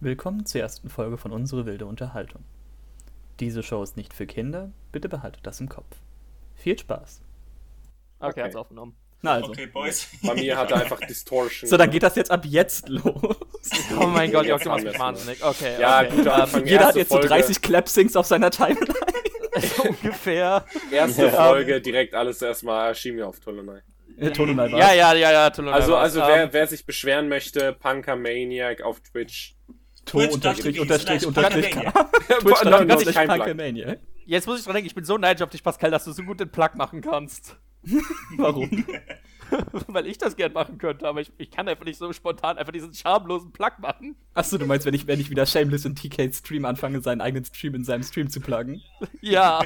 Willkommen zur ersten Folge von Unsere wilde Unterhaltung. Diese Show ist nicht für Kinder, bitte behaltet das im Kopf. Viel Spaß. Okay, Okay. hat's aufgenommen. Na also. Okay, Boys. Bei mir hat er einfach Distortion. So, dann geht das jetzt ab jetzt los. Oh mein Gott, Jörg, du machst mich wahnsinnig. Okay, Ja, okay. guter Ähm, Anfang. Jeder hat jetzt so Folge. 30 Clapsings auf seiner Timeline. ungefähr. Erste Folge, direkt alles erstmal schieben wir auf Tolonai. Ton und Ja, ja, ja, ja, Tulun, Also, also Ähm, wer, wer sich beschweren möchte, Punker Maniac auf Twitch. Ton unterstrich unterstrich unterstrich. Twitch. Jetzt muss ich dran denken, ich bin so neidisch auf dich, Pascal, dass du so gut den Plug machen kannst. Warum? Weil ich das gern machen könnte, aber ich, ich kann einfach nicht so spontan einfach diesen schamlosen Plug machen. Achso, du meinst, wenn ich, wenn ich wieder Shameless und TK Stream anfange, seinen eigenen Stream in seinem Stream zu pluggen? Ja.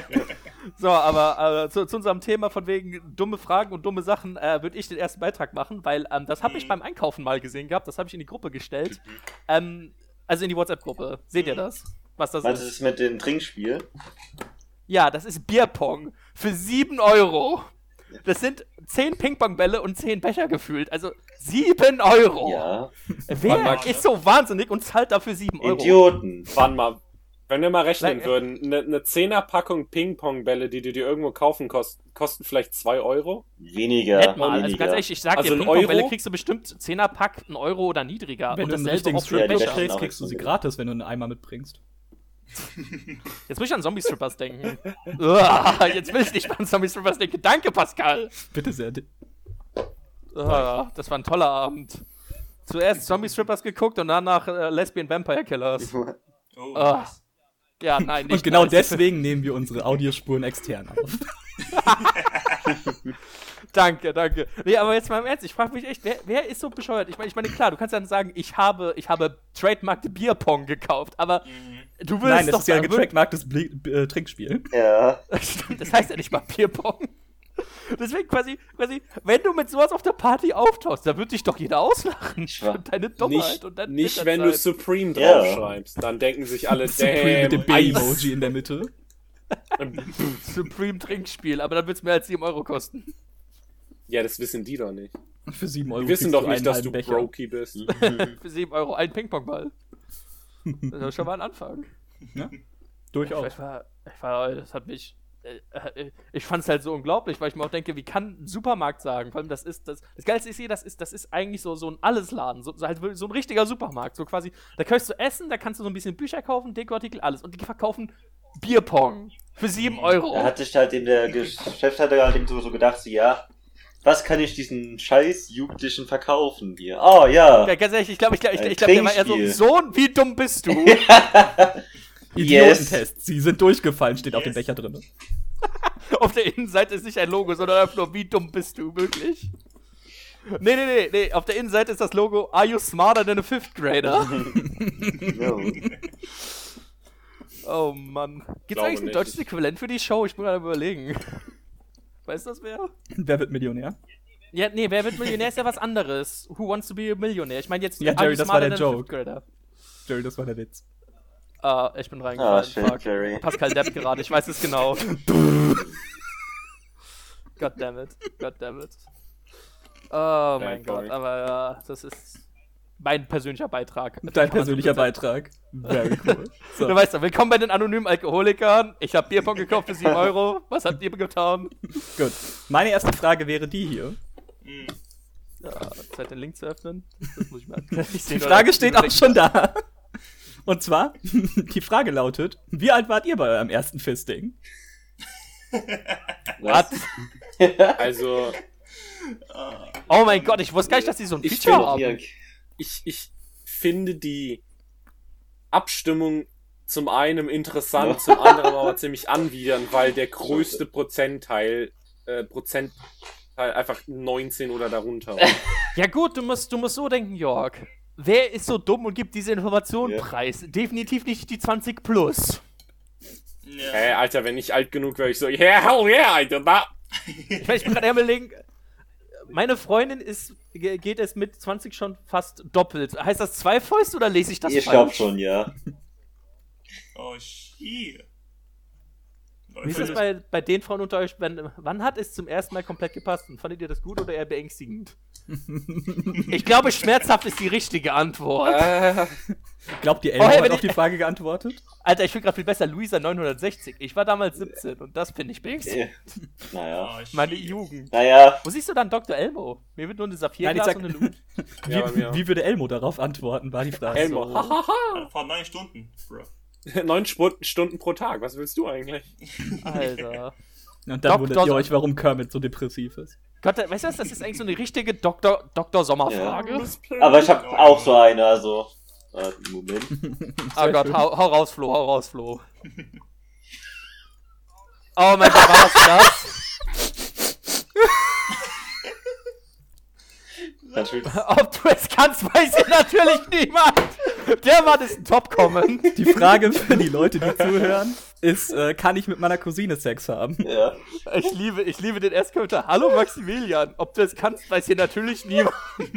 So, aber äh, zu, zu unserem Thema von wegen dumme Fragen und dumme Sachen äh, würde ich den ersten Beitrag machen, weil ähm, das habe ich beim Einkaufen mal gesehen gehabt, das habe ich in die Gruppe gestellt. Ähm, also in die WhatsApp-Gruppe. Seht ihr das? Was das Was ist? ist mit dem Trinkspiel? Ja, das ist Bierpong. Für 7 Euro. Das sind 10 Ping-Pong-Bälle und 10 Becher gefühlt. Also 7 Euro. Ja. Wer mal. ist so wahnsinnig und zahlt dafür 7 Euro? Idioten. Warte mal. Wenn wir mal rechnen Like- würden, eine ne Zehnerpackung Ping-Pong-Bälle, die du dir irgendwo kaufen kosten, kosten vielleicht 2 Euro. Weniger. Nett mal. Also weniger. ganz ehrlich, ich sag Also dir, Ping-Pong-Bälle kriegst du bestimmt 10er-Pack, 1 Euro oder niedriger. Wenn und du einen dasselbe richtigen für Ja, kriegst, kriegst du sie gratis, wenn du einen Eimer mitbringst. Jetzt muss ich an Zombie-Strippers denken. Uah, jetzt will ich nicht mehr an Zombie-Strippers denken. Danke, Pascal. Bitte sehr. Uah, das war ein toller Abend. Zuerst Zombie-Strippers geguckt und danach äh, Lesbian Vampire Killers. Oh, Ah. Ja, nein, nicht Und genau nice. deswegen nehmen wir unsere Audiospuren extern auf. Danke, danke. Nee, aber jetzt mal im Ernst, ich frage mich echt, wer, wer ist so bescheuert? Ich meine, ich meine, klar, du kannst dann sagen, ich habe, ich habe trademarkte Bierpong gekauft, aber du willst Nein, das doch ist ja ein Bli äh, Trinkspiel. Ja. Stimmt, das heißt ja nicht mal Bierpong. Deswegen quasi, quasi, wenn du mit sowas auf der Party auftauchst, da wird dich doch jeder auslachen für deine Dummheit Nicht, und dann nicht wenn du Supreme Ja. draufschreibst. Dann denken sich alle, Supreme mit dem. B-Emoji in der Mitte. Supreme Trinkspiel, aber dann wird es mehr als 7 Euro kosten. Ja, das wissen die doch nicht. Für 7 Euro. Die wissen doch nicht, dass du Becher. brokey bist. Für 7 Euro ein Ping-Pong-Ball. Das ist schon mal ein Anfang. Durchaus. Ich war, ich war, das hat mich. Äh, äh, Ich fand es halt so unglaublich, weil ich mir auch denke, wie kann ein Supermarkt sagen? Vor allem, das ist das. Das Geilste ist hier, das ist, das ist eigentlich so, so ein Allesladen. So, so, halt so ein richtiger Supermarkt. So quasi, da kannst du essen, da kannst du so ein bisschen Bücher kaufen, Dekoartikel, alles. Und die verkaufen Bierpong für 7 Euro. Da hatte ich halt in der Geschäftsleiter halt eben so so gedacht, so, ja, was kann ich diesen scheiß Jugendlichen verkaufen hier? Oh, ja. Ja, ganz ehrlich, ich glaube, ich glaube, ich, ich glaube, der war eher so. Sohn, wie dumm bist du? Idiotentest. Sie sind durchgefallen, steht auf dem Yes. Becher drin. Auf der Innenseite ist nicht ein Logo, sondern einfach nur, wie dumm bist du, wirklich? Nee, nee, nee, nee, auf der Innenseite ist das Logo, are you smarter than a fifth grader? No. Oh Mann. Gibt's eigentlich ein deutsches Äquivalent für die Show? Ich bin gerade überlegen. Weißt du das wer? Wer wird Millionär? Ja, nee, wer wird Millionär ist ja was anderes. Who wants to be a Millionär? Ich meine jetzt Ja, are Jerry, das war der than a Joke. fifth grader? Jerry, das war der Witz. Ah, ich bin Ah, reingefallen. schön, Fuck. Jerry. Pascal Depp gerade, ich weiß es genau. God damn it. God damn it. Oh mein. Gott, aber ja, das ist mein persönlicher Beitrag. Dein persönlicher. Beitrag. Very cool. So. Du weißt doch, willkommen bei den anonymen Alkoholikern. Ich habe Bierpong gekauft für 7 Euro. Was habt ihr getan? Gut. Meine erste Frage wäre die hier. Ja, Zeit den Link zu öffnen. Das muss ich mal. Die Frage steht auch schon da. Und zwar, die Frage lautet, wie alt wart ihr bei eurem ersten Fisting? Was? Also, Oh mein Gott, ich wusste gar nicht, dass die so ein Ich Feature haben. Hier, ich, ich finde die Abstimmung zum einen interessant, zum anderen aber ziemlich anwidernd, weil der größte Prozentteil, äh, Prozentteil einfach 19 oder darunter. war. Ja gut, du musst, du musst so denken, Jörg. Wer ist so dumm und gibt diese Information Ja. preis? Definitiv nicht die 20 plus. Ja. Hä, Alter, wenn ich alt genug wäre, ich so, yeah, hell yeah, I did that. Ich, mein, ich bin gerade überlegen, meine Freundin ist, ge- geht es mit 20 schon fast doppelt. Heißt das zwei Fäuste oder lese ich das ich falsch? glaub schon, ja. Oh, shit. Wie ist das bei, bei den Frauen unter euch? Wenn, wann hat es zum ersten Mal komplett gepasst? Und fandet ihr das gut oder eher beängstigend? ich glaube, schmerzhaft ist die richtige Antwort. Äh, Glaubt ihr, Oh, Elmo hey, hat auf die Frage geantwortet? Alter, ich finde gerade viel besser Luisa 960. Ich war damals 17 und das finde ich beängstigend. Naja. Ich- Meine Jugend. Naja, Wo siehst du dann Dr. Elmo? Mir wird nur eine Nein, Saphirglas sag- und eine Lu Wie, Ja, wie würde Elmo darauf antworten, war die Frage. Elmo. So. Vor neun Stunden, bro. Neun Sp Stunden pro Tag. Was willst du eigentlich? Alter. Und dann Dr. wundert ihr euch, warum Kermit so depressiv ist. Gott, weißt du was? Das ist eigentlich so eine richtige Dr. Dr. Sommerfrage. aber ich habe auch so eine, also. Äh, Moment. Oh Gott, hau, hau raus, Flo, hau raus, Flo. Oh mein Gott, war das das? Natürlich. Ob du es kannst, weiß ja natürlich niemand. Der Mann ist ein Top-Comment. Die Frage für die Leute, die zuhören, ist, äh, kann ich mit meiner Cousine Sex haben? Ja. Ich liebe, ich liebe den Erstkommentar. Hallo Maximilian, ob du es kannst, weiß hier natürlich niemand.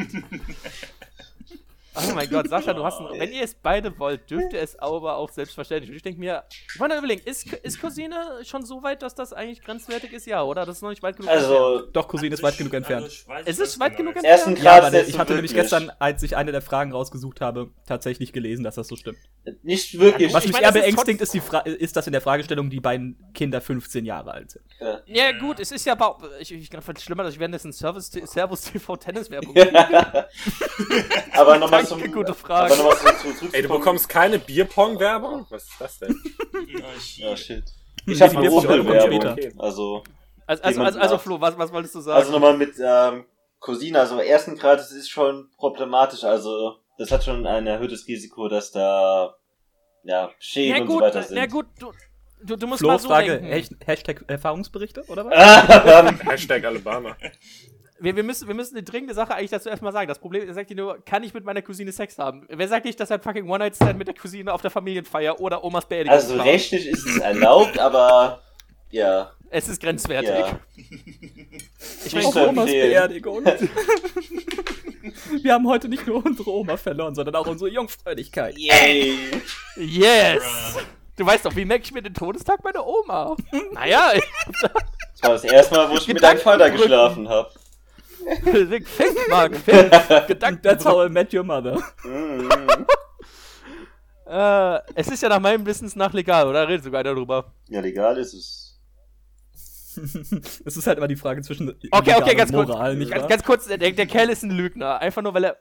Oh mein Gott, Sascha, du hast ein, wenn ihr es beide wollt, dürft ihr es aber auch selbstverständlich. Und ich denke mir, ich wollte überlegen, ist, ist Cousine schon so weit, dass das eigentlich grenzwertig ist? Ja, oder? Das ist noch nicht weit genug. entfernt. Also, Doch, Cousine ist weit genug entfernt. Also, Es ich ist weit genug ersten Ja, Grad ist ich hatte nämlich gestern, als ich eine der Fragen rausgesucht habe, tatsächlich gelesen, dass das so stimmt. Nicht wirklich. Was Ich mich eher das ist beängstigt, ist, die Fra ist, dass in der Fragestellung die beiden Kinder 15 Jahre alt sind. Ja, gut, es ist ja aber. Ich, ich es schlimmer, dass ich währenddessen Service Servus TV Tennis-Werbung. aber nochmal zum. Gute Aber Frage. nochmal zum, zum. Ey, du bekommst keine Bierpong-Werbung? Was ist das denn? Ja, ich- Ja, shit. Die Ich habe eine Bierpong- Rumpelwerbung. später. Okay. Also, Also, also, also, also Flo, was, was wolltest du sagen? also nochmal mit ähm, Cousine, also ersten Grad, das ist schon problematisch. Also, das hat schon ein erhöhtes Risiko, dass da ja Schäden ja, und so gut, weiter sind. na gut, du, du, du musst Flo, mal so Frage, denken. Hasht- Hashtag Erfahrungsberichte, oder was? Hashtag Alabama. Wir, wir, müssen, wir müssen eine dringende Sache eigentlich dazu erstmal sagen. Das Problem ist, sagt ihr nur, kann ich mit meiner Cousine Sex haben? Wer sagt nicht, dass ein fucking One-Night-Stand mit der Cousine auf der Familienfeier oder Omas Beerdigung Also, war? rechtlich ist es erlaubt, aber ja. Es ist grenzwertig. ja. Ich meine, Omas. Beerdigung. Wir haben heute nicht nur unsere Oma verloren, sondern auch unsere Jungfräulichkeit. Yay! yes! Bruh. Du weißt doch, wie merke ich mir den Todestag meiner Oma? naja, ich Das war das erste Mal, wo ich mit deinem Vater geschlafen habe. Fink, Marc, Fink. Gedanken. That's how I met your mother. Mhm. Äh, es ist ja nach meinem Wissens nach legal, oder? Redet sogar einer drüber. Ja, legal ist es. Es ist halt immer die Frage zwischen Okay, okay, ganz und kurz. Moral, nicht ganz, ganz kurz, der, der Kerl ist ein Lügner. Einfach nur, weil er,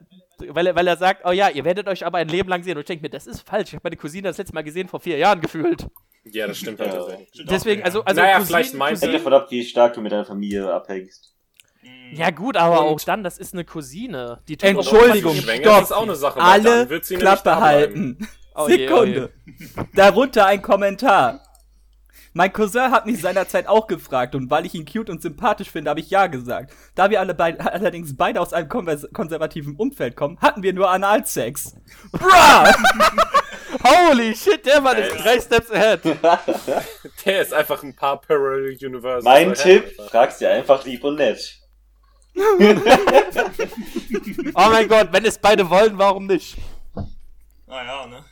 weil, er, weil er sagt, oh ja, ihr werdet euch aber ein Leben lang sehen. Und ich denke mir, das ist falsch. Ich habe meine Cousine das letzte Mal gesehen vor vier Jahren gefühlt. Ja, das stimmt halt tatsächlich. Deswegen, also, also Naja, Cousinen- vielleicht meinst Hängt Cousinen- davon ab, wie stark du mit deiner Familie abhängst. Mhm. Ja gut, aber Und- auch dann, das ist eine Cousine. Die tut Entschuldigung, stopp. ist auch eine Sache. Alle Dann wird sie nämlich Klappe halten. Oh je, oh Sekunde. Darunter ein Kommentar. Mein Cousin hat mich seinerzeit auch gefragt und weil ich ihn cute und sympathisch finde, habe ich ja gesagt. Da wir alle beid allerdings beide aus einem konservativen Umfeld kommen, hatten wir nur Analsex. Bruh! Holy shit, der Mann ist drei Steps ahead. Der ist einfach ein paar Parallel Universes. Mein Tipp, Alter. frag's dir einfach lieb und nett. Oh mein Gott, wenn es beide wollen, warum nicht? Ah ja, ne?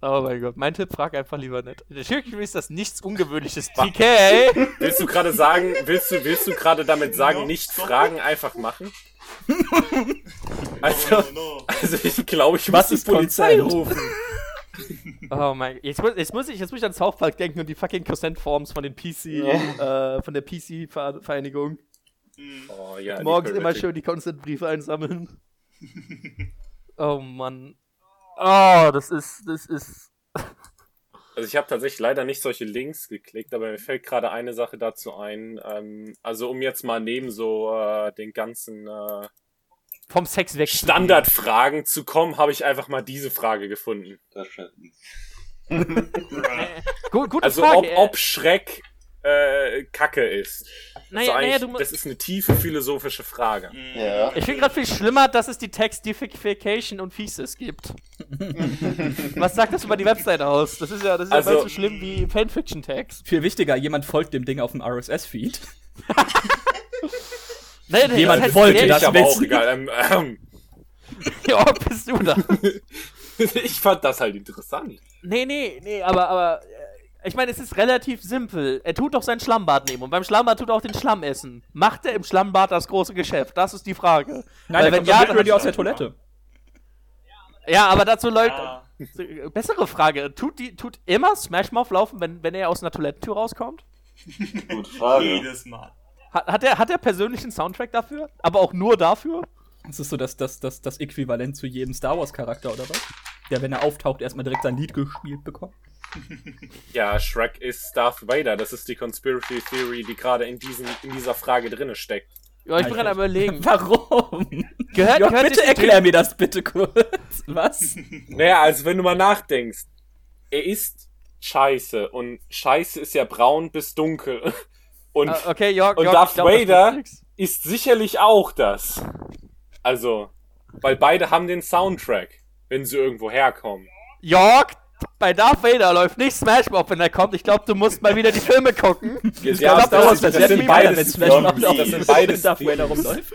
Oh mein Gott, mein Tipp, frag einfach lieber nicht. Natürlich ist das nichts Ungewöhnliches. TK! Willst du gerade sagen, willst du, willst du gerade damit sagen, Ja, nicht doch. fragen, einfach machen? No, Also, no, no. also ich glaube, ich Was muss ist die Polizei Consent? rufen. Oh mein Gott, jetzt, muss- jetzt, muss ich, jetzt muss ich an South Park denken und die fucking Consent-Forms von den PC, äh, von der PC-Vereinigung. Oh, ja, Morgens immer schön die Consent-Briefe einsammeln. oh Mann. Oh, das ist, das ist. Also ich habe tatsächlich leider nicht solche Links geklickt, aber mir fällt gerade eine Sache dazu ein. Ähm, also um jetzt mal neben so äh, den ganzen äh, Vom Sex weg. Standardfragen zu kommen, habe ich einfach mal diese Frage gefunden. Das. Gut, gute Also Frage. ob, ob Schreck äh, Kacke ist. Naja, also naja, du, das ist eine tiefe philosophische Frage. Ja. ich finde gerade viel schlimmer, dass es die Textification und Fieses gibt. Was sagt das über die Webseite aus? Das ist ja, das ist Also- ja so schlimm wie Fanfiction-Text. Viel wichtiger, jemand folgt dem Ding auf dem RSS-Feed. Nee, nee, Jemand das heißt wollte das ich aber auch egal. Ähm, ähm, Ja, bist du da? ich fand das halt interessant. Nee, nee, nee, aber, aber Ich meine, es ist relativ simpel. Er tut doch sein Schlammbad nehmen und beim Schlammbad tut er auch den Schlamm essen. Macht er im Schlammbad das große Geschäft? Das ist die Frage. Nein, Weil wenn kommt ja, dann- ready aus der Toilette. Ja, aber dazu läuft. Ja, Bessere Frage. Tut, die, tut immer Smash Mouth laufen, wenn, wenn er aus einer Toilettentür rauskommt? Gute Frage. jedes Mal. Hat, hat, er, hat er persönlichen Soundtrack dafür? Aber auch nur dafür? Das ist so das, das, das, das Äquivalent zu jedem Star Wars-Charakter, oder was? Der, wenn er auftaucht, erstmal direkt sein Lied gespielt bekommt. Ja, Shrek ist Darth Vader. Das ist die Conspiracy Theory, die gerade in, diesen, in dieser Frage drinne steckt. Ja, ich bin gerade am überlegen. Warum? Gehört, Jörg, gehört bitte erklär mir das bitte kurz. Was? Naja, also wenn du mal nachdenkst, er ist scheiße und scheiße ist ja braun bis dunkel. Und Ah, okay, Jörg, Und Jörg, Darth glaub, das Vader- ist sicherlich auch das. Also, weil beide haben den Soundtrack, wenn sie irgendwo herkommen. Jörg, bei Darth Vader läuft nicht Smash Mouth, wenn er kommt. Ich glaube, du musst mal wieder die Filme gucken. Ja, glaub, das, das, wird sind beides, weiter, wenn das, Smash Mouth Lee. das sind beides Darth Vader rumläuft.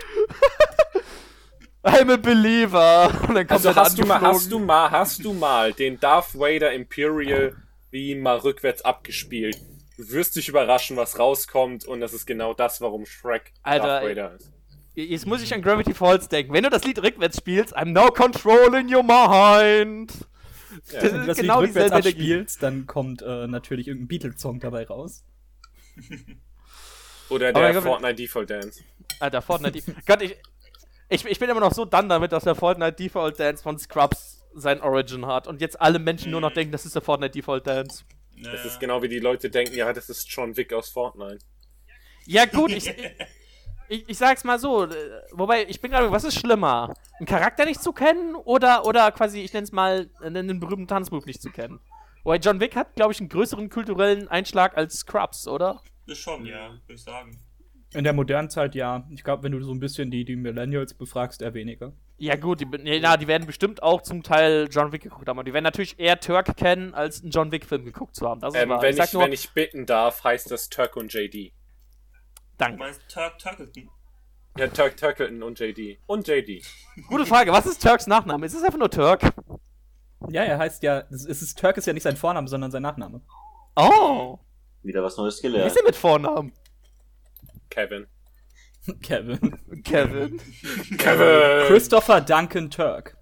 I'm a believer. Und dann kommt Also hast du mal, hast du mal, hast du mal den Darth Vader Imperial wie mal rückwärts abgespielt? Du wirst dich überraschen, was rauskommt und das ist genau das, warum Shrek Alter, Darth. Vader ist. Jetzt muss ich an Gravity Falls denken. Wenn du das Lied rückwärts spielst, I'm now controlling your mind. Das Wenn du das genau Lied rückwärts abspielst, dann kommt äh, natürlich irgendein Beatles-Song dabei raus. Oder der glaub, Fortnite Default Dance. Alter, Fortnite. Gott, ich, ich, ich bin immer noch so dann damit, dass der Fortnite Default Dance von Scrubs sein Origin hat und jetzt alle Menschen nur noch denken, das ist der Fortnite Default Dance. Das ist genau wie die Leute denken, ja, das ist John Wick aus Fortnite. Ja, gut, ich, ich, ich sag's mal so. äh, Wobei, ich bin gerade, was ist schlimmer? Einen Charakter nicht zu kennen oder, oder quasi, ich nenn's mal, einen berühmten Tanzmove nicht zu kennen? Wobei John Wick hat, glaube ich, einen größeren kulturellen Einschlag als Scrubs, oder? Das schon, ja, würde ich sagen. In der modernen Zeit ja. Ich glaube, wenn du so ein bisschen die, die Millennials befragst, eher weniger. Ja, gut, die, ja, die werden bestimmt auch zum Teil John Wick geguckt haben. Und die werden natürlich eher Turk kennen, als einen John Wick-Film geguckt zu haben. Das ist Ähm, wahr. wenn, sag ich, nur, wenn ich bitten darf, heißt das Turk und JD. Du danke. meinst Turk Turkleton? Ja, Turk Turkleton und JD. Und JD. Gute Frage, was ist Turks Nachname? Ist es einfach nur Turk? Ja, er heißt ja, es ist, Turk ist ja nicht sein Vorname, sondern sein Nachname. Oh, Wieder was Neues gelernt. ist denn mit Vornamen? Kevin. Kevin. Kevin. Kevin! Christopher Duncan Turk.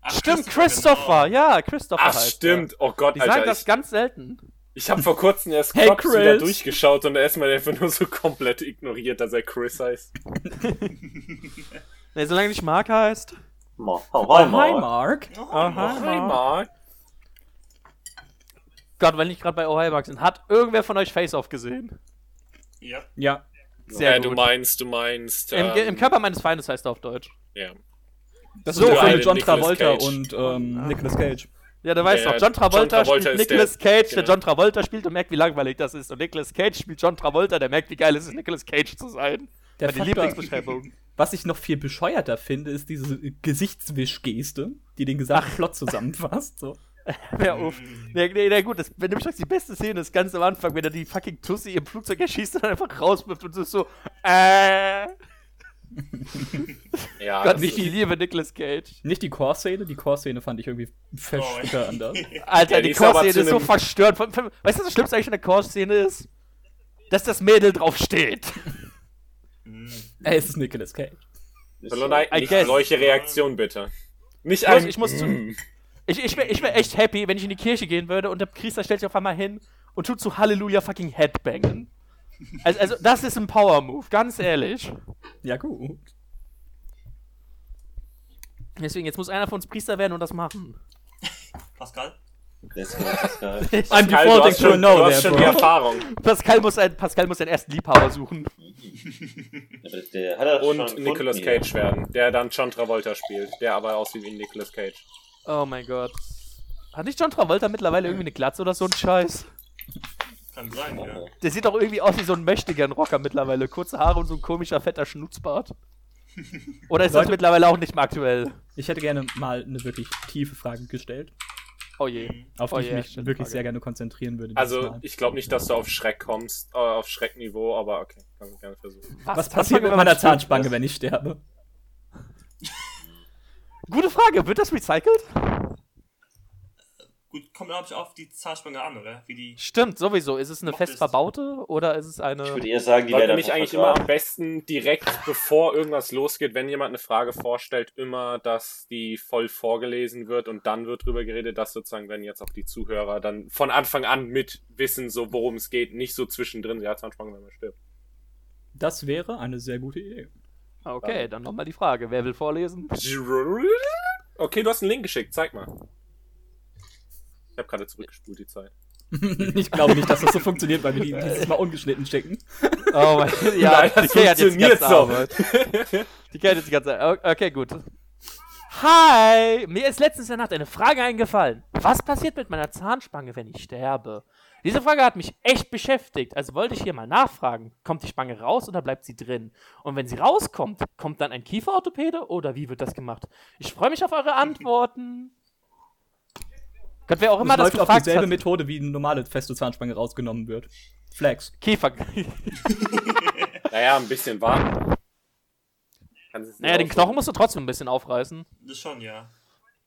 Ach, Stimmt, Christopher, ja, Christopher Ach, heißt stimmt. Oh Gott, er. Die sagen Alter. das ganz selten. Ich habe vor kurzem erst Hey, Crocs wieder Chris. durchgeschaut und er ist mir einfach nur so komplett ignoriert, dass er Chris heißt. Ne, solange nicht Mark heißt. Ma- Oh, Oh, hi, hi, Mark. Mark. Oh, Aha. Hi, Mark. Gott, wenn ich gerade bei Ohio Mark sind, hat irgendwer von euch Face-Off gesehen? Ja. Ja. Sehr du gut. meinst, du meinst. Im, ähm, Im Körper meines Feindes heißt er auf Deutsch. Ja. Das So, ist eine mit John Travolta Cage. und ähm, Nicolas Cage. Ja, du weißt Der doch, John Travolta, John Travolta spielt ist der- Nicolas Cage, der genau. John Travolta spielt und merkt, wie langweilig das ist. Und Nicolas Cage spielt John Travolta, der merkt, wie geil es ist, Nicolas Cage zu sein. Der Faktor- Lieblingsbeschreibung. Was ich noch viel bescheuerter finde, ist diese Gesichtswischgeste, die den gesamten Plot zusammenfasst. So. Hör auf. Nee, nee, nee, gut, das, wenn du mich fragst, die beste Szene ist ganz am Anfang, wenn er die fucking Tussi im Flugzeug erschießt und dann einfach rauswirft und so ist so, äh. Ja, Gott, ist- ich liebe Nicolas Cage. Nicht die Core-Szene, die Core-Szene fand ich irgendwie verstört anders. Alter, Ja, die die Core-Szene ist so verstört. Weißt du, was das Schlimmste eigentlich an der Core-Szene ist? Dass das Mädel drauf steht. Hm. Ey, es ist Nicolas Cage. Hallo, nein, I nicht guess. solche Reaktionen bitte. Nicht Ich muss- ein. ich muss zu- Mm. Ich, ich wäre ich wär echt happy, wenn ich in die Kirche gehen würde und der Priester stellt sich auf einmal hin und tut zu Halleluja fucking Headbangen. Also, also das ist ein Power-Move, ganz ehrlich. Ja, gut. Deswegen, jetzt muss einer von uns Priester werden und das machen. Pascal? Das. I'm Karl, du defaulting to a schon, no du hast there, schon die. Erfahrung. Pascal muss, ein, Pascal muss seinen ersten Liebhaber suchen. Aber Der hat er Und Nicolas hier. Cage werden, der dann John Travolta spielt, der aber aussieht wie Nicolas Cage. Oh mein Gott. Hat nicht John Travolta mittlerweile irgendwie eine Glatze oder so ein Scheiß? Kann sein, ja. Der sieht doch irgendwie aus wie so ein Möchtegern-Rocker mittlerweile. Kurze Haare und so ein komischer, fetter Schnutzbart. Oder ist das Leute- mittlerweile auch nicht mehr aktuell? Ich hätte gerne mal eine wirklich tiefe Frage gestellt, Oh je. auf die Oh ich je, mich wirklich Frage. sehr gerne konzentrieren würde. Also, Mal. ich glaube nicht, dass du auf Schreck kommst, äh, auf Schreckniveau, aber okay, kann ich gerne versuchen. Was passiert mit meiner? Zahnspange, wenn ich sterbe? Gute Frage, wird das recycelt? Gut, kommt glaube ich auf die Zahnspange an, oder? Wie die. Stimmt, sowieso. Ist es eine fest es. verbaute oder ist es eine. Ich würde eher sagen, die nicht einfach eigentlich immer am besten direkt, bevor irgendwas losgeht, wenn jemand eine Frage vorstellt, immer, dass die voll vorgelesen wird und dann wird drüber geredet, dass sozusagen, wenn jetzt auch die Zuhörer dann von Anfang an mit wissen, so worum es geht, nicht so zwischendrin, ja, Zahnspange, wenn man stirbt. Das wäre eine sehr gute Idee. Okay, dann nochmal die Frage. Wer will vorlesen? Okay, du hast einen Link geschickt, zeig mal. Ich habe gerade zurückgespult die Zeit. ich glaube nicht, dass das so funktioniert, weil wir die dieses Mal ungeschnitten schicken. Oh mein ja, Nein, das die funktioniert so. Die hat jetzt die ganze Arbeit. Okay, gut. Hi! Mir ist letztens in der Nacht eine Frage eingefallen. Was passiert mit meiner Zahnspange, wenn ich sterbe? Diese Frage hat mich echt beschäftigt, also wollte ich hier mal nachfragen. Kommt die Spange raus oder bleibt sie drin? Und wenn sie rauskommt, kommt dann ein Kieferorthopäde oder wie wird das gemacht? Ich freue mich auf eure Antworten. Gott, wer auch immer das das, läuft auf dieselbe hat. Methode, wie eine normale feste Zahnspange rausgenommen wird. Flex. Kiefer. Naja, ein bisschen nicht naja, den. Knochen musst du trotzdem ein bisschen aufreißen. Das schon, ja.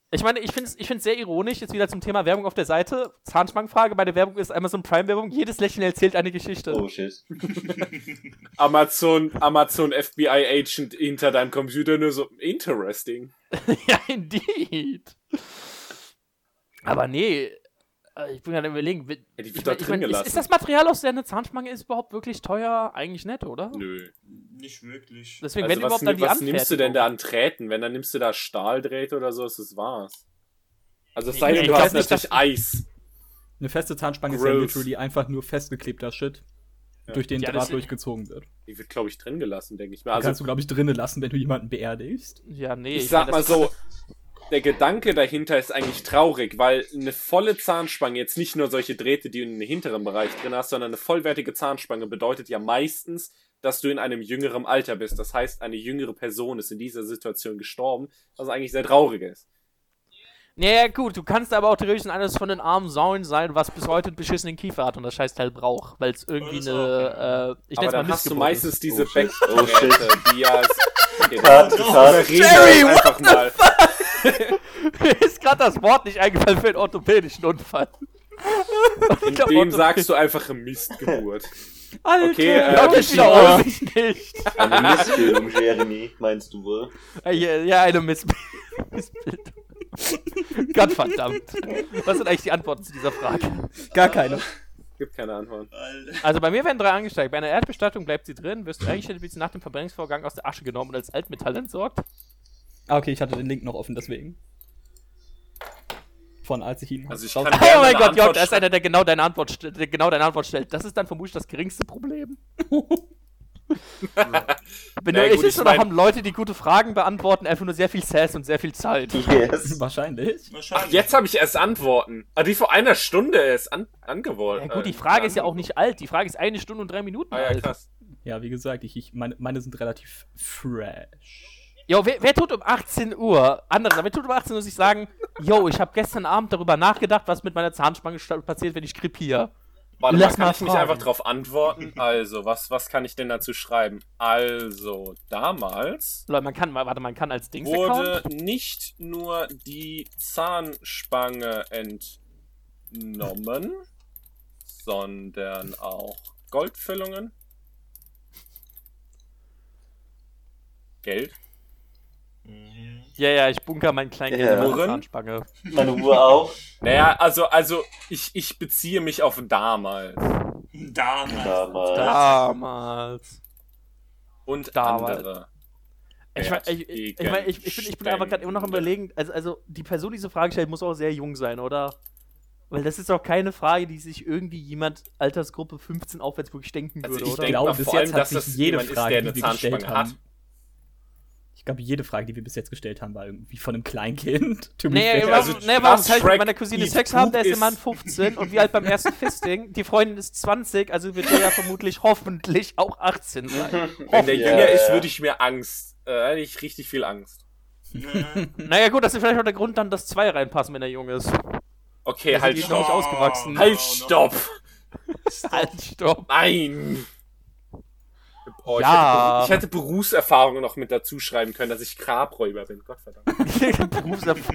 Ich meine, ich finde es ich find's sehr ironisch, jetzt wieder zum Thema Werbung auf der Seite. Zahnspangenfrage, meine Werbung ist Amazon Prime-Werbung. Jedes Lächeln erzählt eine Geschichte. Oh shit. Amazon, Amazon FBI Agent hinter deinem Computer nur so interesting. ja, indeed. Aber nee, äh, ich bin gerade überlegen. Ja, die wird ich ich drin mein, ist, gelassen. ist das Material, aus der eine Zahnspange ist, überhaupt wirklich teuer? Eigentlich nett, oder? Nö. Nicht wirklich. Deswegen, Also wenn was, überhaupt dann die was nimmst du denn da an Drähten? Wenn, dann nimmst du da Stahldrähte oder so, ist das war's. Also es sei denn, ich du hast nicht, natürlich Eis. Eine feste Zahnspange ist ja Gross. literally einfach nur festgeklebter Shit, Ja. durch den Ja, Draht durchgezogen wird. Die wird, glaube ich, drin gelassen, denke ich mal. Also, kannst du, glaube ich, drinnen lassen, wenn du jemanden beerdigst. Ja, nee. ich sag mein, mal das- so, der Gedanke dahinter ist eigentlich traurig, weil eine volle Zahnspange, jetzt nicht nur solche Drähte, die du in den hinteren Bereich drin hast, sondern eine vollwertige Zahnspange bedeutet ja meistens, dass du in einem jüngeren Alter bist. Das heißt, eine jüngere Person ist in dieser Situation gestorben, was eigentlich sehr traurig ist. Naja, gut, du kannst aber auch theoretisch eines von den armen Säulen sein, was bis heute einen beschissenen Kiefer hat und das scheiß Teil braucht, weil es irgendwie eine, äh, ich Aber nenn's mal dann hast du meistens ist. diese Oh, shit. Backgeräte, die ja... Okay, Cut, dann cut. Jerry, jetzt einfach mal. Mir ist gerade das Wort nicht eingefallen für einen orthopädischen Unfall. In dem sagst du einfach Mistgeburt. Alter, Okay, äh, das ich- wiederhole ich nicht. Eine Missbildung, Jeremy, meinst du wohl? Äh, Ja, ja, eine Miss Missbildung. Gottverdammt. Was sind eigentlich die Antworten zu dieser Frage? Gar keine. Gibt keine Antwort. Alter. Also bei mir werden drei angesteigt. Bei einer Erdbestattung bleibt sie drin, wirst du eigentlich wird sie nach dem Verbrennungsvorgang aus der Asche genommen und als Altmetall entsorgt. Ah, okay, ich hatte den Link noch offen, deswegen. Von als ich ihn. Also ich Oh mein Gott, Jörg, da ist einer, der genau deine Antwort, der genau deine Antwort stellt. Das ist dann vermutlich das geringste Problem. Wenn Na du gut, ich ist, ich oder haben Leute, die gute Fragen beantworten, einfach nur sehr viel Sass und sehr viel Zeit. Yes. Wahrscheinlich. Wahrscheinlich. Ach, jetzt habe ich erst Antworten. Ah, die vor einer Stunde ist an angeworfen. Ja gut, die Frage ist ja auch nicht alt. Die Frage ist eine Stunde und drei Minuten Ah ja, alt. krass. Ja, wie gesagt, ich, ich, meine, meine sind relativ fresh. Jo, wer, wer tut um 18 Uhr, andere, wer tut um 18 Uhr sich sagen, yo, ich habe gestern Abend darüber nachgedacht, was mit meiner Zahnspange passiert, wenn ich krepiere. Warte Lass mal, kann mal ich nicht fragen. einfach drauf antworten? Also, was, was kann ich denn dazu schreiben? Also, damals Leute, man kann, warte, man kann als Dings wurde nicht nur die Zahnspange entnommen, sondern auch Goldfüllungen, Geld. Ja, ja, ich bunker meinen kleinen Ja. In meine Uhren? Zahnspange. Meine Uhr auch. Naja, also, also ich, ich beziehe mich auf damals Damals. Damals. Damals. und Damals. andere. Ich, mein, ich, ich, ich, mein, ich, ich, bin, ich bin aber gerade immer noch am überlegen, also, also die Person, die diese Frage stellt, muss auch sehr jung sein, oder? Weil das ist doch keine Frage, die sich irgendwie jemand Altersgruppe 15 aufwärts wirklich denken Also würde, ich oder? denk glaube, bis vor jetzt allem, hat dass sich das jede jemand ist, Frage, der die eine wir gestellt Zahnspange haben. Glaube, jede Frage, die wir bis jetzt gestellt haben, war irgendwie von einem Kleinkind. Nee, warum, Also, nee, warum das kann ich mit meiner Cousine Eat Sex haben? Der ist Poop immerhin ist- 15 und wie alt beim ersten Fisting? Die Freundin ist 20, also wird der ja vermutlich hoffentlich auch 18 sein. Wenn der jünger ja. ist, würde ich mir Angst, äh, hätte ich richtig viel Angst. Naja, gut, das ist vielleicht auch der Grund, dann, dass zwei reinpassen, wenn er jung ist. Okay, Also halt ist noch nicht stopp. ausgewachsen. Halt stopp. Halt, stopp. Nein. Oh, ich, Ja. hätte, ich hätte Berufserfahrung noch mit dazu schreiben können, dass ich Grabräuber bin. Gottverdammt.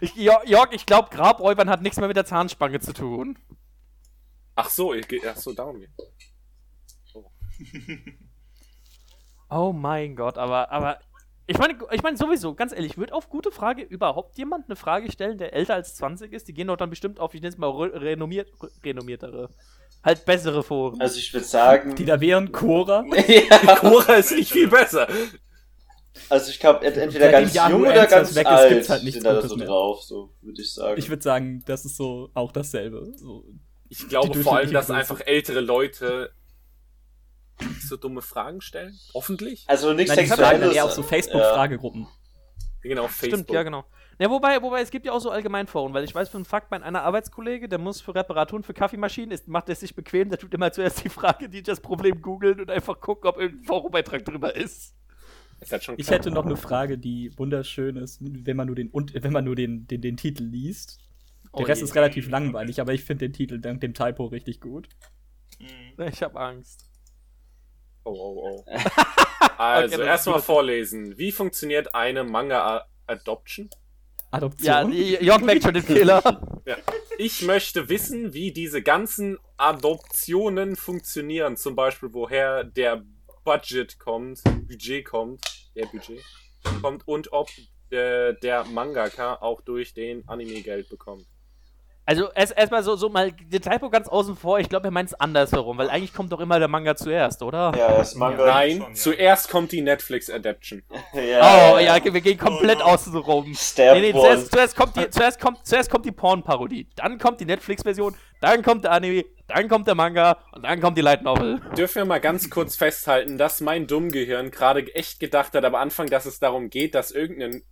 Ich, Jörg, ich glaube, Grabräubern hat nichts mehr mit der Zahnspange zu tun. Ach so, ich, ach so, darum geht. Oh mein Gott, aber, aber ich meine, ich meine sowieso, ganz ehrlich, wird auf gute Frage überhaupt jemand eine Frage stellen, der älter als 20 ist? Die gehen doch dann bestimmt auf, ich nenne es mal re renommiert, re renommiertere, halt bessere Foren. Also ich würde sagen, Die da wären Cora. ja, Cora ist nicht viel besser. also ich glaube entweder ganz Yahoo jung oder ganz weg ist, alt gibt's halt nichts sind da so mehr. drauf, so würde ich sagen. Ich würde sagen, das ist so auch dasselbe. So. Ich glaube vor allem, dass einfach ältere Leute so dumme Fragen stellen. Hoffentlich. also nichts Nein, Sexuelles. eher auf so ja. Facebook-Fragegruppen. Genau, Facebook. Stimmt, ja genau. Ja, wobei, wobei, es gibt ja auch so Allgemeinforen, weil ich weiß für einen Fakt, mein einer Arbeitskollege, der muss für Reparaturen für Kaffeemaschinen, ist, macht es sich bequem, der tut immer zuerst die Frage, die das Problem googeln und einfach gucken, ob irgendein Forumbeitrag drüber ist. Ist halt schon Ich hätte noch eine Frage, die wunderschön ist, wenn man nur den, und, wenn man nur den, den, den Titel liest. Der Oh Rest je. ist relativ langweilig, aber ich finde den Titel dank dem Typo richtig gut. Ich hab Angst. Oh, oh, oh. Also, ist erstmal vorlesen. Wie funktioniert eine Manga-Adoption? Adoption. Ja, Jörg merkt schon den Fehler. Ja. Ich möchte wissen, wie diese ganzen Adoptionen funktionieren. Zum Beispiel, woher der Budget kommt, Budget kommt, der Budget kommt und ob äh, der Mangaka auch durch den Anime Geld bekommt. Also erst erstmal so, so mal den Typo ganz außen vor, ich glaube, er meint es andersherum, weil eigentlich kommt doch immer der Manga zuerst, oder? Ja, das Manga. Nein, schon, ja. zuerst kommt die Netflix-Adaption. Ja, Oh, ja, wir gehen komplett Oh außen rum. Stab Nee, nee, zuerst, zuerst kommt die, zuerst kommt, zuerst kommt die Porn-Parodie, dann kommt die Netflix-Version, dann kommt der Anime, dann kommt der Manga und dann kommt die Light Novel. Dürfen wir mal ganz kurz festhalten, dass mein Dummgehirn gerade echt gedacht hat am Anfang, dass es darum geht, dass irgendein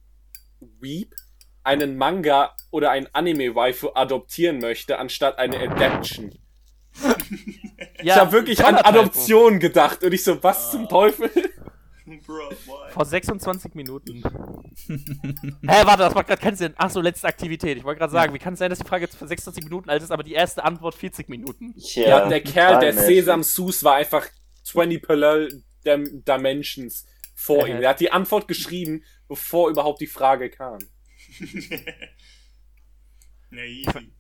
Weep einen Manga oder ein Anime-Waifu adoptieren möchte, anstatt eine Adaption. ich habe wirklich an. Adoption gedacht und ich so, was zum Teufel? Bro? Vor 26 Minuten. Hä, warte, das macht gerade keinen Sinn. Ach so, letzte Aktivität. Ich wollte gerade sagen, wie kann es sein, dass die Frage jetzt vor 26 Minuten alt ist, aber die erste Antwort 40 Minuten? Ja, Ja, der Kerl, der Sesam Sus war einfach 20 Parallel Dim- Dimensions vor Äh. ihm. Er hat die Antwort geschrieben, bevor überhaupt die Frage kam. Na, easy.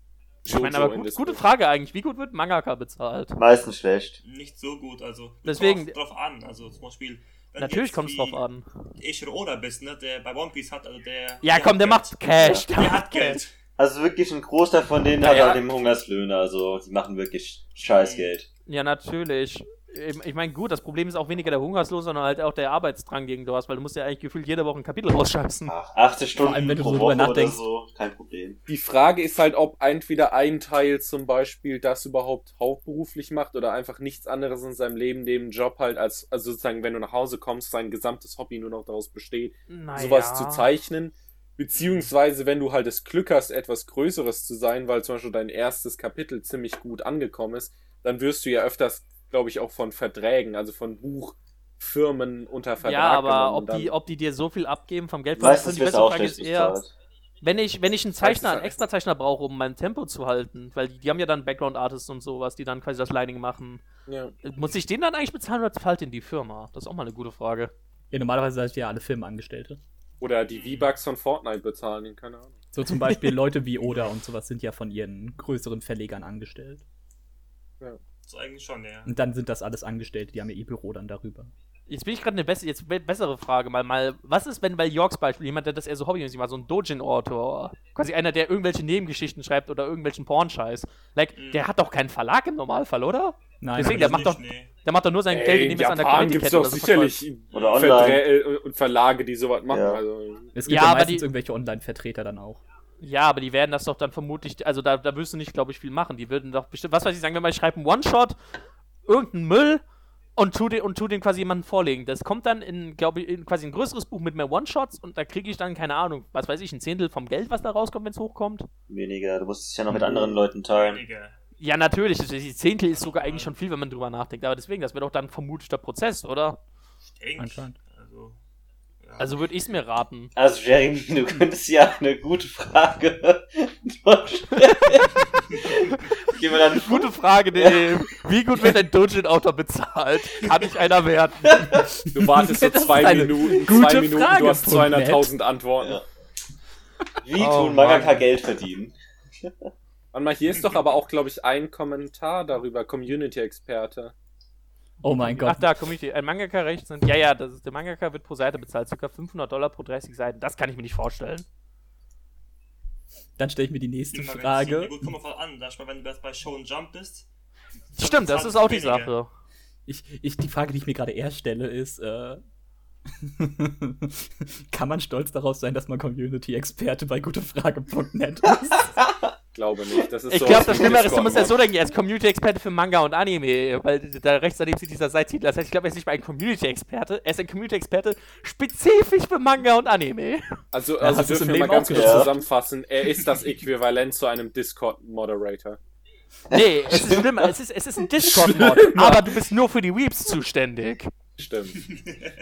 Ich meine, aber gut, gute. Frage eigentlich. Wie gut wird Mangaka bezahlt? Meistens schlecht. Nicht so gut, also. Deswegen- Kommt drauf an, also zum Beispiel. Natürlich kommt es drauf an. Ich oder bist, ne, der bei One Piece hat, also der. Ja, komm, der hat macht Cash. Geld. Der hat Geld. Also wirklich ein Großteil von denen hat Ja. halt eben Hungerslöhne, also die machen wirklich Scheißgeld. Ja, natürlich. Ich, ich meine, gut, das Problem ist auch weniger der Hungerslohn, sondern halt auch der Arbeitsdrang gegen du hast, weil du musst ja eigentlich gefühlt jede Woche ein Kapitel rausscheißen. Ach, 80 Stunden allem, wenn du pro so Woche oder nachdenkst. so, kein Problem. Die Frage ist halt, ob entweder ein Teil zum Beispiel das überhaupt hauptberuflich macht oder einfach nichts anderes in seinem Leben neben Job halt als, also sozusagen, wenn du nach Hause kommst, sein gesamtes Hobby nur noch daraus besteht, Naja. sowas zu zeichnen. Beziehungsweise, wenn du halt das Glück hast, etwas Größeres zu sein, weil zum Beispiel dein erstes Kapitel ziemlich gut angekommen ist, dann wirst du ja öfters, glaube ich, auch von Verträgen, also von Buchfirmen unter Vertrag Ja, aber ob die, ob die dir so viel abgeben vom Geld, Meistens die wird bessere auch Frage ist eher, bezahlt. wenn ich, wenn ich einen Zeichner, einen halt- Extrazeichner brauche, um mein Tempo zu halten, weil die, die haben ja dann Background-Artists und sowas, die dann quasi das Lining machen. ja. Muss ich den dann eigentlich bezahlen oder zahlt den die Firma? Das ist auch mal eine gute Frage. Ja, normalerweise seid ihr ja alle Filmangestellte. Oder die V-Bucks von Fortnite bezahlen, keine Ahnung. So zum Beispiel Leute wie Oda und sowas sind ja von ihren größeren Verlegern angestellt. Das ist eigentlich schon, ja. Und dann sind das alles Angestellte, die haben ja ihr Büro dann darüber. Jetzt bin ich gerade eine bess jetzt be bessere Frage mal, mal. Was ist, wenn bei Yorks Beispiel jemand, der das eher so hobbymäßig macht, so ein Dojin-Autor, quasi einer, der irgendwelche Nebengeschichten schreibt oder irgendwelchen Pornscheiß, like, Mhm. der hat doch keinen Verlag im Normalfall, oder? Nein, Deswegen, der macht doch, Nicht, nee. der macht doch nur sein Geld, Ey, indem in er es an der Japan gibt's doch oder so sicherlich Oder online. äh, und Verlage, die sowas machen. Ja. Also, es gibt Ja, meistens die- irgendwelche Online-Vertreter dann auch. Ja, aber die werden das doch dann vermutlich, also da, da wirst du nicht, glaube ich, viel machen. Die würden doch bestimmt, was weiß ich, sagen wir mal, ich schreibe einen One-Shot, irgendeinen Müll und tu, den, und tu den quasi jemandem vorlegen. Das kommt dann in, glaube ich, in quasi ein größeres Buch mit mehr One-Shots und da kriege ich dann, keine Ahnung, was weiß ich, ein Zehntel vom Geld, was da rauskommt, wenn es hochkommt. Weniger, du musst es ja noch mit anderen Leuten teilen. Weniger. Ja, natürlich, das, die Zehntel ist sogar eigentlich schon viel, wenn man drüber nachdenkt. Aber deswegen, das wäre doch dann vermutlich der Prozess, oder? Ich denke. Anscheinend. Also. Ja. Würde ich es mir raten. Also Jeremy, du könntest ja eine gute Frage. Gehen wir dann Gute Frage, nee. Wie gut wird ein Dungeon-Autor bezahlt? Kann ich einer werden? Du wartest so zwei Minuten, gute zwei Minuten, Frage, du hast Punkt net. 200.000 Antworten. Ja. Wie Oh, tun Mangaka Mann. Geld verdienen? Warte mal, hier ist doch aber auch, glaube ich, ein Kommentar darüber, Community-Experte. Oh mein Ach Gott. da, Community. Ein Mangaka recht sind. Ja, ja, das ist, der Mangaka wird pro Seite bezahlt. Circa 500 Dollar pro 30 Seiten. Das kann ich mir nicht vorstellen. Dann stelle ich mir die nächste Magazin. Frage. Ja, gut, kommt mal an. Sag mal, wenn du jetzt bei Show and Jump bist. Stimmt, das ist auch die weniger. Sache. Ich, ich, die Frage, die ich mir gerade eher stelle, ist, äh, kann man stolz darauf sein, dass man Community-Experte bei gutefrage.net ist? Glaube nicht. Das ist Ich so glaube, das dem Schlimme ist, du musst ja so denken, als Community-Experte für Manga und Anime, weil da rechts daneben sieht dieser Seittitel. Das heißt, ich glaube, er ist nicht mal ein Community-Experte, er ist ein Community-Experte spezifisch für Manga und Anime. Also, Ja, also du's dürfen wir mal ganz kurz gehört? zusammenfassen. Er ist das Äquivalent zu einem Discord-Moderator. Nee, es ist schlimmer, es ist, es ist ein Discord-Mod, aber du bist nur für die Weeps zuständig. Stimmt.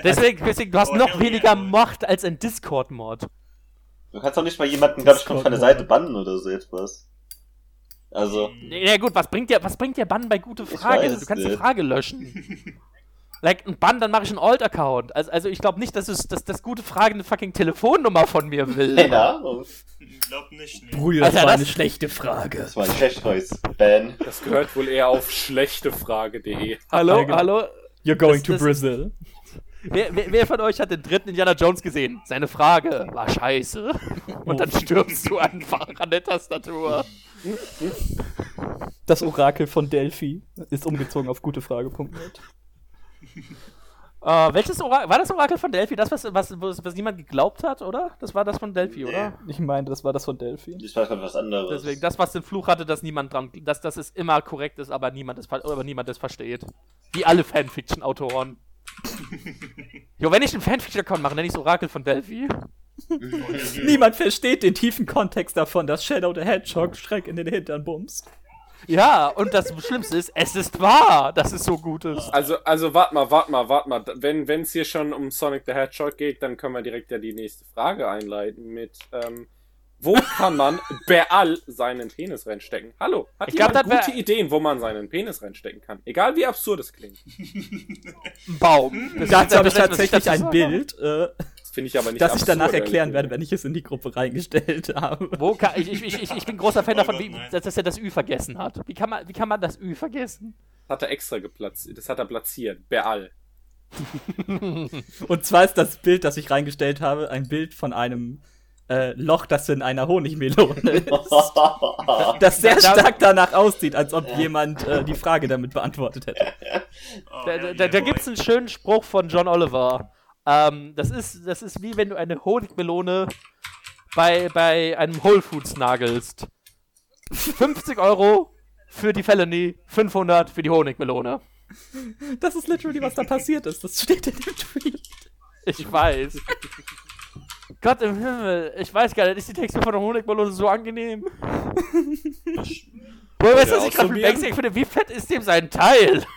Deswegen, deswegen du hast Oh, noch weniger. Macht als ein Discord-Mod. Du kannst doch nicht mal jemanden, glaube ich, von der Seite bannen oder so etwas. Also, Ja gut, was bringt dir, was bringt dir Bann bei gute Frage? weiß Du kannst die. Frage löschen. like, ein Bann, dann mache ich einen Alt-Account. Also, also ich glaube nicht, dass, es, dass das gute Frage eine fucking Telefonnummer von mir will. ja, Ich glaub nicht, nee. Brüder, das Alter, war das- eine schlechte Frage. das war ein Cash-Toys-Ban. Das gehört wohl eher auf schlechtefrage.de. Hallo, hallo? You're going Das- to das- Brazil. Wer, wer, wer von euch hat den dritten Indiana Jones gesehen? Seine Frage war scheiße. Und dann stirbst du einfach an der Tastatur. Das Orakel von Delphi ist umgezogen auf gutefrage.net. Äh, welches Orakel? War das Orakel von Delphi? Das, was, was, was, was niemand geglaubt hat, oder? Das war das von Delphi, oder? Ich meine, das war das von Delphi. Das war gerade was anderes. Deswegen, das, was den Fluch hatte, dass niemand dran, dass, dass es immer korrekt ist, aber niemand es, aber niemand es versteht. Wie alle Fanfiction-Autoren. jo, wenn ich einen Fanfiction-Account mache, nenne ich es Orakel von Delphi. Niemand versteht den tiefen Kontext davon, dass Shadow the Hedgehog Schreck in den Hintern bumst. Ja, und das Schlimmste ist, es ist wahr, dass es so gut ist. Also, also warte mal, warte mal, warte mal. Wenn es hier schon um Sonic the Hedgehog geht, dann können wir direkt ja die nächste Frage einleiten mit, ähm, wo kann man Beal seinen Penis reinstecken? Hallo, hat Ich glaub, jemand gute Ideen, wo man seinen Penis reinstecken kann? Egal wie absurd es klingt. Ein Baum. Das Dazu habe ich tatsächlich ein Bild, äh, Das finde ich aber nicht das ich danach erklären werde, wenn ich es in die Gruppe reingestellt habe. Wo kann, ich, ich, ich, ich bin großer Fan davon, wie, dass, dass er das Ü vergessen hat. Wie kann man, wie kann man das Ü vergessen? Das hat er extra geplatziert. Das hat er platziert. Beal. Und zwar ist das Bild, das ich reingestellt habe, ein Bild von einem äh, Loch, das in einer Honigmelone ist. Das sehr stark danach aussieht, als ob jemand äh, die Frage damit beantwortet hätte. Oh, Da, da, da, gibt es einen schönen Spruch von John Oliver. Ähm, das, ist, das ist wie wenn du eine Honigmelone bei, bei einem Whole Foods nagelst. 50 Euro für die Felony, 500 für die Honigmelone. Das ist literally, was da passiert ist. Das steht in dem Tweet. Ich weiß. Gott im Himmel, ich weiß gar nicht, ist die Textur von der Honigmelone so angenehm? Woher weißt du, was ich gerade ausprobieren? Banksy finde? Wie fett ist dem sein Teil?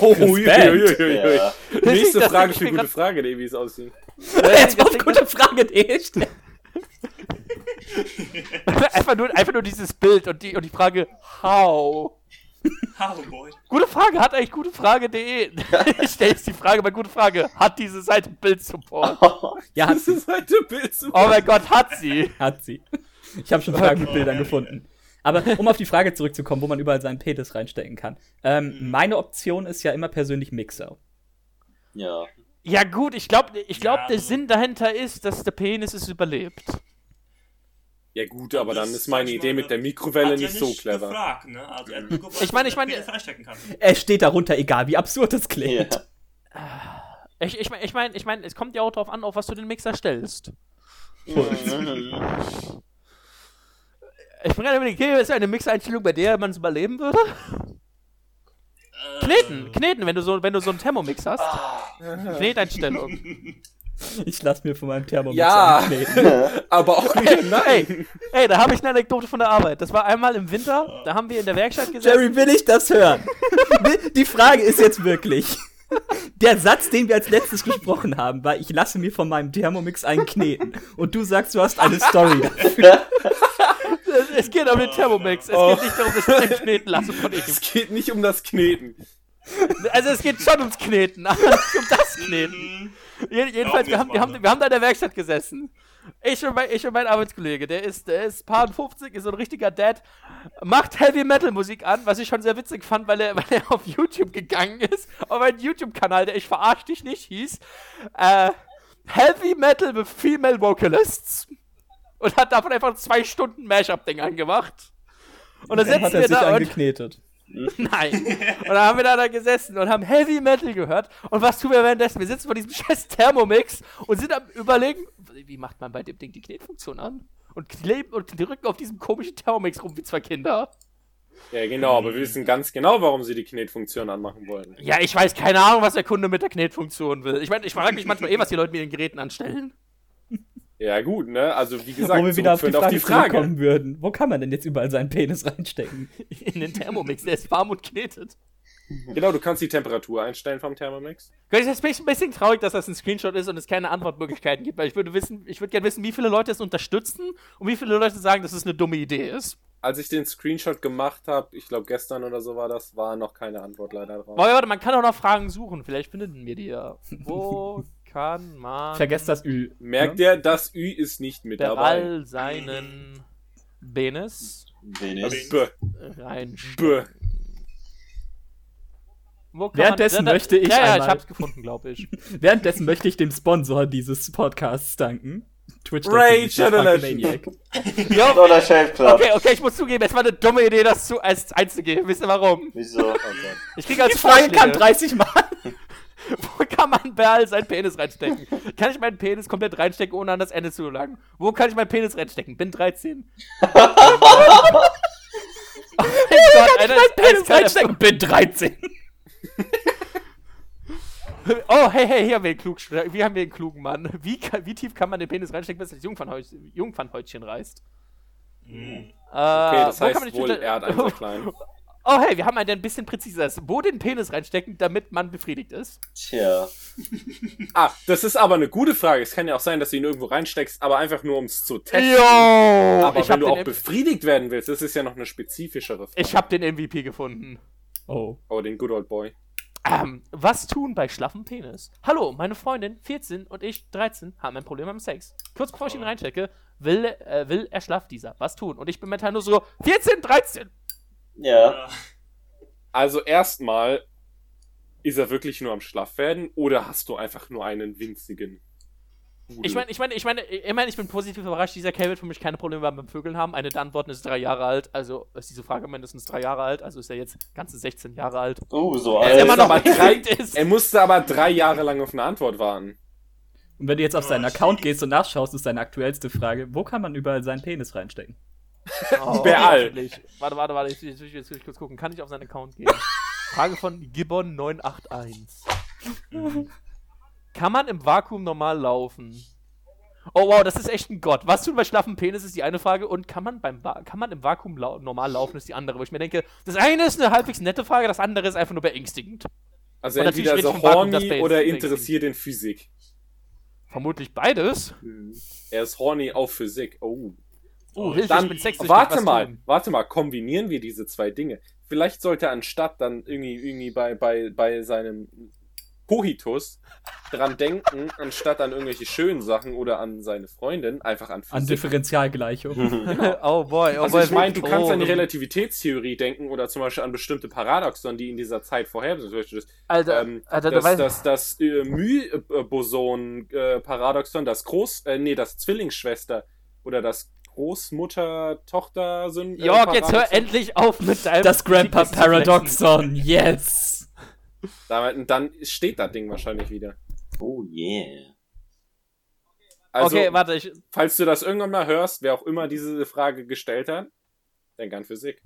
Oh, Respekt. Ja. Nächste Das Frage für gute Frage, wie es aussieht. Jetzt auf Deswegen- gute Frage, die stellen. einfach, nur, einfach nur dieses Bild und die, und die Frage, how? Gute Frage, hat eigentlich gutefrage.de. ich stelle jetzt die Frage bei gute Frage, hat diese Seite Bildsupport? Ja, hat Das sie. ist halt ein Bild zu- Oh mein Gott, hat sie. Hat sie. Ich habe schon Fragen mit Bildern gefunden. Aber um auf die Frage zurückzukommen, wo man überall seinen Penis reinstecken kann. Ähm, meine Option ist ja immer persönlich Mixer. ja. Ja gut, ich glaube, ich glaub, Ja, der Sinn dahinter ist, dass der Penis es überlebt. Ja gut, aber dann Das ist meine Idee mit der Mikrowelle hat ja nicht so clever. Gefragt, ne? also, er gefragt, Ich meine, ich er meine-. Es steht darunter, egal wie absurd es ja. klingt. Ich, ich meine, ich mein, ich mein, es kommt ja auch drauf an, auf was du den Mixer stellst. Mhm. Ich bin gerade überlegt, okay, ist eine Mixeinstellung, bei der man es überleben würde? Äh, Kneten, kneten, wenn du so, wenn du so einen Thermomix hast. Kneteinstellung. Ich lass mir von meinem Thermomix Ja. einkneten. Aber auch wieder nein. Ey, ey, da habe ich eine Anekdote von der Arbeit. Das war einmal im Winter, da haben wir in der Werkstatt gesessen. Jerry, will ich das hören? Die Frage ist jetzt wirklich. Der Satz, den wir als letztes gesprochen haben, war, ich lasse mir von meinem Thermomix einen kneten. Und du sagst, du hast eine Story dafür. Es, es geht um den Thermomix. Es Oh. geht nicht darum, dass ich den kneten lasse von ihm. Es geht nicht um das Kneten. Also es geht schon ums Kneten, aber nicht um das Kneten. Mhm. Jeden- Jedenfalls, wir haben, wir, haben, wir haben da in der Werkstatt gesessen. Ich und, mein, ich und mein Arbeitskollege, der ist, der ist paar 50, ist so ein richtiger Dad, macht Heavy Metal Musik an, was ich schon sehr witzig fand, weil er, weil er auf YouTube gegangen ist, auf einen YouTube-Kanal, der ich verarsch dich nicht hieß, äh, Heavy Metal with Female Vocalists und hat davon einfach zwei Stunden Mashup-Ding angemacht. Und dann Dann hat sitzen er wir sich da und angeknetet. Nein. Und dann haben wir da, da gesessen und haben Heavy Metal gehört. Und was tun wir währenddessen? Wir sitzen vor diesem scheiß Thermomix und sind am überlegen, wie macht man bei dem Ding die Knetfunktion an? Und kleben und drücken auf diesem komischen Thermomix rum wie zwei Kinder. Ja, genau, aber wir wissen ganz genau, warum sie die Knetfunktion anmachen wollen. Ja, ich weiß keine Ahnung, was der Kunde mit der Knetfunktion will. Ich meine, ich frage mich manchmal eh, was die Leute mit den Geräten anstellen. Ja, gut, ne? Also, wie gesagt, Wo wir wieder auf die zurückführend Frage, zurückkommen würden. Wo kann man denn jetzt überall seinen Penis reinstecken? In den Thermomix, der ist warm und knetet. Genau, du kannst die Temperatur einstellen vom Thermomix. Es ist ein bisschen traurig, dass das ein Screenshot ist und es keine Antwortmöglichkeiten gibt, weil ich würde wissen, ich würde gerne wissen, wie viele Leute es unterstützen und wie viele Leute sagen, dass es eine dumme Idee ist. Als ich den Screenshot gemacht habe, ich glaube gestern oder so war das, war noch keine Antwort leider drauf. Aber warte, man kann auch noch Fragen suchen, vielleicht finden wir die ja. Wo kann man Vergesst das Ü. Merkt ne? ihr, das Ü ist nicht mit bei dabei. all seinen Penis Wenig. B, reinstecken? B. Wo kann Währenddessen da- da- möchte ich Ja, ja, ich einmal- hab's gefunden, glaube ich. Währenddessen möchte ich dem Sponsor dieses Podcasts danken. Twitch. Ja, Dollar Shave Club. okay, okay, ich muss zugeben, es war eine dumme Idee, das zu, als einzugeben. Wisst ihr warum? Wieso? Okay. Ich krieg als Die Frage kam Vorschläge. 30 Mal. Wo kann man all seinen Penis reinstecken? Kann ich meinen Penis komplett reinstecken, ohne an das Ende zu gelangen? Wo kann ich meinen Penis reinstecken? Bin 13. oh mein Gott, einer ist Penis eiskalt reinstecken. Bin 13. Oh, hey, hey, hier haben wir einen, klug, wie haben wir einen klugen Mann. Wie, wie tief kann man den Penis reinstecken, bis das Jungfernhäutchen, reißt? Mhm. Äh, Okay, das wo kann man heißt wohl, er hat einen sehr kleinen. Oh, hey, wir haben einen, der ein bisschen präziser ist. Wo den Penis reinstecken, damit man befriedigt ist? Tja. Ah, das ist aber eine gute Frage. Es kann ja auch sein, dass du ihn irgendwo reinsteckst, aber einfach nur, um es zu testen. Yo! Aber ich wenn du auch befriedigt werden willst, das ist ja noch eine spezifischere Frage. Ich hab den MVP gefunden. Oh. Oh, den Good Old Boy. Ähm, was tun bei schlaffem Penis? Hallo, meine Freundin, 14 und ich, 13, haben ein Problem beim Sex. Kurz bevor ich ihn reinstecke, will, äh, will er schlaff dieser. Was tun? Und ich bin mental nur so, 14, 13! Ja. Äh, Also erstmal, ist er wirklich nur am Schlaffwerden oder hast du einfach nur einen winzigen? Pudel? Ich meine, ich meine, ich meine, ich meine, ich bin positiv überrascht, dieser Kerl wird für mich keine Probleme beim Vögeln haben. Eine der Antworten ist drei Jahre alt, also ist diese Frage mindestens drei Jahre alt, also ist er jetzt ganze 16 Jahre alt. Oh, so Er er, ist immer alt. noch aber drei, ist. er musste aber drei Jahre lang auf eine Antwort warten. Und wenn du jetzt auf seinen Oh, Account shit. gehst und nachschaust, ist seine aktuellste Frage, wo kann man überall seinen Penis reinstecken? Oh, hoffentlich. Warte, warte, warte, jetzt, jetzt, jetzt will ich kurz gucken. Kann ich auf seinen Account gehen? Frage von Gibbon981. mhm. Kann man im Vakuum normal laufen? Oh wow, das ist echt ein Gott. Was tun bei schlaffen Penis ist die eine Frage und kann man beim Va kann man im Vakuum lau normal laufen ist die andere. Wo ich mir denke, das eine ist eine halbwegs nette Frage, das andere ist einfach nur beängstigend. Also Und entweder ich so Vakuum, horny Space- oder interessiert in Physik. Vermutlich beides. Er ist horny auf Physik. Oh. Oh, Hilfe, ich Dann, bin sexsüchtig. warte mal, tun? warte mal, kombinieren wir diese zwei Dinge. Vielleicht sollte er anstatt dann irgendwie, irgendwie bei, bei, bei seinem Kohitus dran denken, anstatt an irgendwelche schönen Sachen oder an seine Freundin, einfach an An Physik. Differentialgleichung. oh boy, oh Also boy. ich meine, du kannst an die. Relativitätstheorie denken oder zum Beispiel an bestimmte Paradoxon, die in dieser Zeit vorher zum Beispiel das, Alter, ähm, Alter, das, weißt, das, das äh, Müh-Boson-Paradoxon, das Groß, äh, nee, das Zwillingsschwester oder das Großmutter-Tochter-Syn. äh, Jörg, jetzt hör endlich auf mit deinem Das Grandpa Physikwissen zu flexen. Paradoxon, yes! Damit, dann steht das Ding wahrscheinlich wieder. Oh yeah. Also, okay, warte, ich, falls du das irgendwann mal hörst, wer auch immer diese Frage gestellt hat, denk an Physik.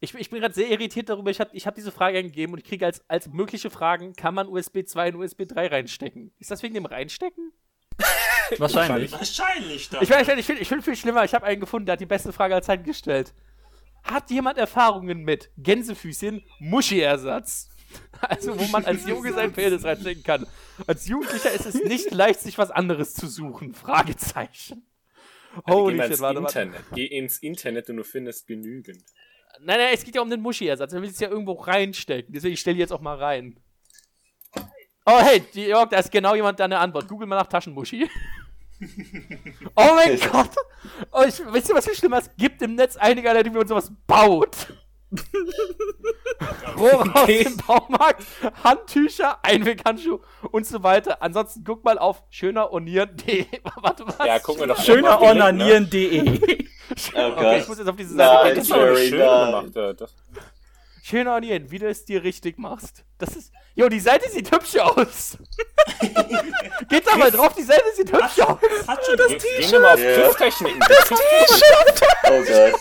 ich, ich bin gerade sehr irritiert darüber. Ich habe ich hab diese Frage eingegeben und ich kriege als, als mögliche Fragen, kann man USB 2 und USB 3 reinstecken? Ist das wegen dem Reinstecken? Wahrscheinlich. Wahrscheinlich dann. Ich, ich, finde ich find viel schlimmer. Ich habe einen gefunden, der hat die beste Frage aller Zeiten gestellt. Hat jemand Erfahrungen mit Gänsefüßchen Muschi-Ersatz? Also, wo man als Junge seinen Penis reinstecken kann. Als Jugendlicher ist es nicht leicht, sich was anderes zu suchen. Fragezeichen. Geh Holy mal shit, ins warte, warte. Internet. Geh ins Internet und du findest genügend. Nein, nein, es geht ja um den Muschi-Ersatz. Er will es ja irgendwo reinstecken. Deswegen stelle ich jetzt auch mal rein. Oh, hey, die- Jörg, da ist genau jemand da eine Antwort. Google mal nach Taschenmuschi. oh mein Gott. Oh, ich, wisst ihr, was viel schlimmer ist? Gibt im Netz einige, Leute, die mir sowas baut. Rohre aus dem Baumarkt, Handtücher, Einweghandschuh und so weiter. Ansonsten guck mal auf schöneronieren.de. Warte, was? Ja, guck mal doch Schönerornanieren.de. Oh Okay, Gott. ich muss jetzt auf diese Seite Das gehen. ist aber Jerry, schön gemacht. Das, Schöner Onion, wie du es dir richtig machst. Das ist. Jo, die Seite sieht hübsch aus. Geht doch mal drauf, die Seite sieht hübsch aus. Hat schon wir mal auf Ja. Grifftechniken. Oh Gott.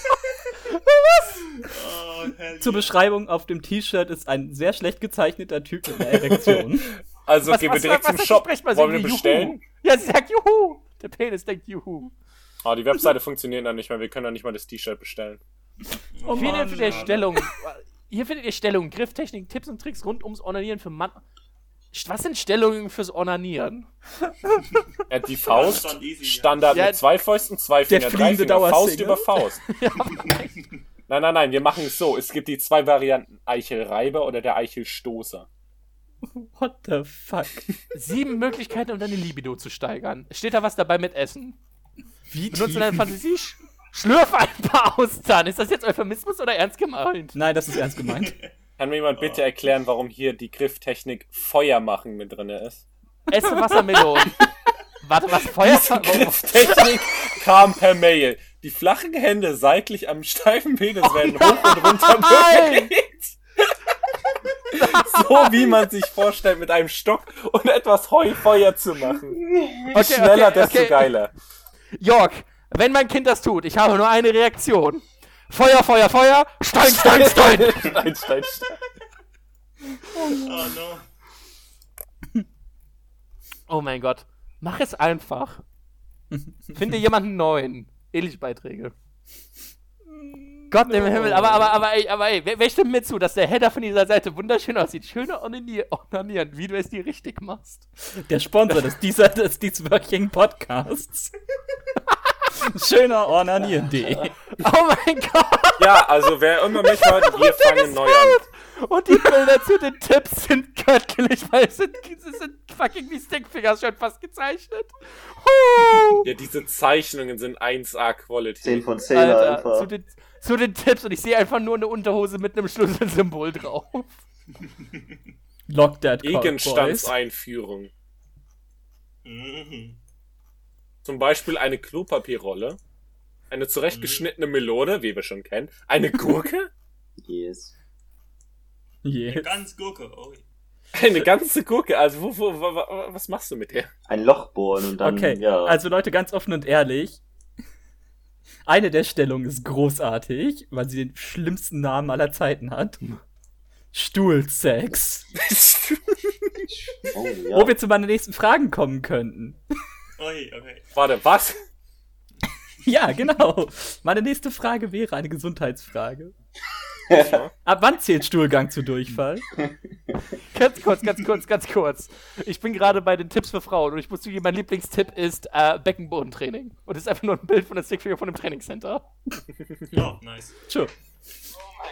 Herrlich. Zur Beschreibung auf dem T-Shirt ist ein sehr schlecht gezeichneter Typ mit einer Erektion. Also gehen wir direkt zum sagt die Shop. Wollen wir bestellen? Juhu? Ja, sie sagt Juhu. Der Penis denkt Juhu. Oh, die Webseite funktioniert noch nicht mehr. Wir können doch nicht mal das T-Shirt bestellen. Oh, Hier Mann, findet ihr Alter. Hier findet ihr Stellungen, Grifftechniken, Tipps und Tricks rund ums Onanieren für Mann. Was sind Stellungen fürs Onanieren? Ja, die Faust, ja. Standard Ja, mit zwei Fäusten, zwei der Finger, drei Finger, Faust über Faust. Nein, nein, nein, wir machen es so. Es gibt die zwei Varianten. Eichelreiber oder der Eichelstoßer. What the fuck? Sieben Möglichkeiten, um deine Libido zu steigern. Steht da was dabei mit Essen? Wie Benutzt tief? deine Fantasie? Sch- Schlürf ein paar Austern. Ist das jetzt Euphemismus oder ernst gemeint? Nein, das ist ernst gemeint. Kann mir jemand bitte erklären, warum hier die Grifftechnik Feuer machen mit drin ist? Esse Wassermelonen. Warte, was? Feuer? Warum- Grifftechnik kam per Mail. Die flachen Hände seitlich am steifen Penis werden hoch und runter nein! bewegt. so wie man sich vorstellt, mit einem Stock und etwas Heufeuer zu machen. Okay, Schneller, okay, desto okay. geiler. Jörg, wenn mein Kind das tut, ich habe nur eine Reaktion. Feuer, Feuer, Feuer, Stein, Stein, Stein. Stein, Stein, Stein. Oh no. Oh mein Gott. Mach es einfach. Finde jemanden neuen. Ähnliche-Beiträge. Gott im Himmel, aber, aber, aber, ey, aber, ey, wer, wer stimmt mir zu, dass der Header von dieser Seite wunderschön aussieht? Schöner Onanier- Onanieren, wie du es dir richtig machst. Der Sponsor des, dieser, des dieswöchigen Podcasts. Schöner Ornanieren.de. Oh mein Gott! Ja, also wer immer mich hört, wir fangen neu an. Und die Bilder zu den Tipps sind göttlich, weil es sind, es sind fucking wie Stickfingers schon fast gezeichnet. Huh. Ja, diese Zeichnungen sind 1A Quality. 10 von 10 einfach. Alter, zu den, zu den Tipps und ich sehe einfach nur eine Unterhose mit einem Schlüsselsymbol drauf. Lock that. Gegenstandseinführung. Mhm. Zum Beispiel eine Klopapierrolle, eine zurechtgeschnittene Melone, wie wir schon kennen, eine Gurke, Yes. Yes. Ganz Gurke. Oh. eine ganze Gurke. Also, wo, wo, wo, wo, was machst du mit der? Ein Loch bohren und dann, Okay, ja. also Leute, ganz offen und ehrlich. Eine der Stellungen ist großartig, weil sie den schlimmsten Namen aller Zeiten hat. Stuhlsex. oh, ja. Wo wir zu meinen nächsten Fragen kommen könnten. Okay. Warte, was? Ja, genau. Meine nächste Frage wäre eine Gesundheitsfrage. Ab wann zählt Stuhlgang zu Durchfall? Ganz kurz, ganz kurz, ganz kurz. Ich bin gerade bei den Tipps für Frauen und ich muss zugeben, mein Lieblingstipp ist äh, Beckenbodentraining. Und das ist einfach nur ein Bild von der Stickfinger von dem Trainingscenter. Oh, nice. Tschö.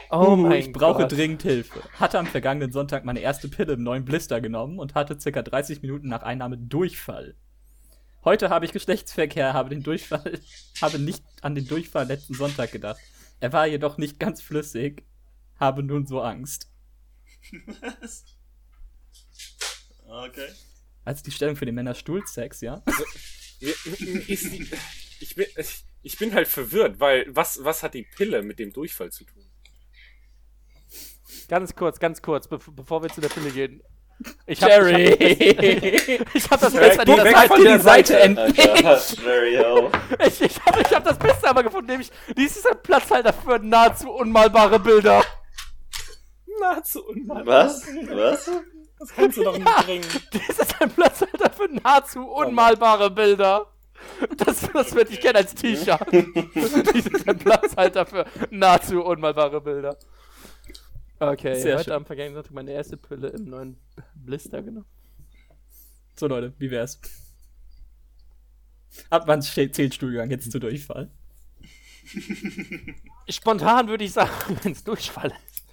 Oh Uh, ich brauche dringend Hilfe. Hatte am vergangenen Sonntag meine erste Pille im neuen Blister genommen und hatte circa 30 Minuten nach Einnahme Durchfall. Heute habe ich Geschlechtsverkehr, habe den Durchfall, habe nicht an den Durchfall letzten Sonntag gedacht. Er war jedoch nicht ganz flüssig, habe nun so Angst. Was? Okay. Also die Stellung für den Männer Stuhlsex, ja? Die, ich, bin, ich- bin halt verwirrt, weil was, was hat die Pille mit dem Durchfall zu tun? Ganz kurz, ganz kurz, bev bevor wir zu der Pille gehen. Ich hab, Jerry! Ich hab das Beste an dieser weg Seite. von der Seite. Jerry, oh. Ich, ich habe ich hab das Beste aber gefunden, nämlich dies ist ein Platzhalter für nahezu unmalbare Bilder. Nahezu unmal. Was? Was? Das kannst du doch nicht bringen. Dies ist ein Platzhalter für nahezu unmalbare Bilder. Das, das würde ich gerne als T-Shirt. Dies ist ein Platzhalter für nahezu unmalbare Bilder. Okay, Sehr heute schön. am vergangenen Sonntag meine erste Pille im neuen Blister genommen. So Leute, wie wär's? Ab wann steht- zählt Stuhlgang jetzt zu Durchfall? Spontan würde ich sagen, wenn es Durchfall ist.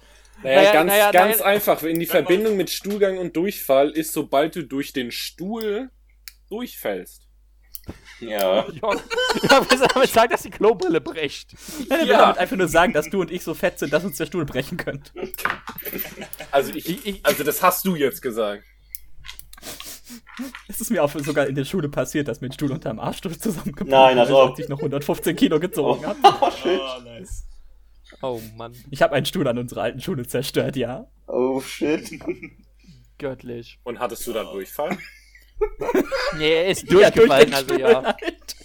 Naja, Naja, ganz, naja, ganz naja. einfach. In die Verbindung mit Stuhlgang und Durchfall ist, sobald du durch den Stuhl durchfällst. Ja. Willst du damit sagen, dass die Klobrille bricht? Nein, ich will Ja. damit einfach nur sagen, dass du und ich so fett sind, dass uns der Stuhl brechen könnte. Also ich, Ich- ich- also das hast du jetzt gesagt. Es ist mir auch sogar in der Schule passiert, dass mir ein Stuhl unterm Arsch durch zusammengebrochen Nein, also- ist, als ich noch 115 Kilo gezogen habe. Oh, shit. Oh, nice. Oh Mann, Ich habe einen Stuhl an unserer alten Schule zerstört, ja. Oh, shit. göttlich. Und hattest du da Durchfall? Nee, er ist Ja, durch durchgefallen, den also Stuhl ja. halt.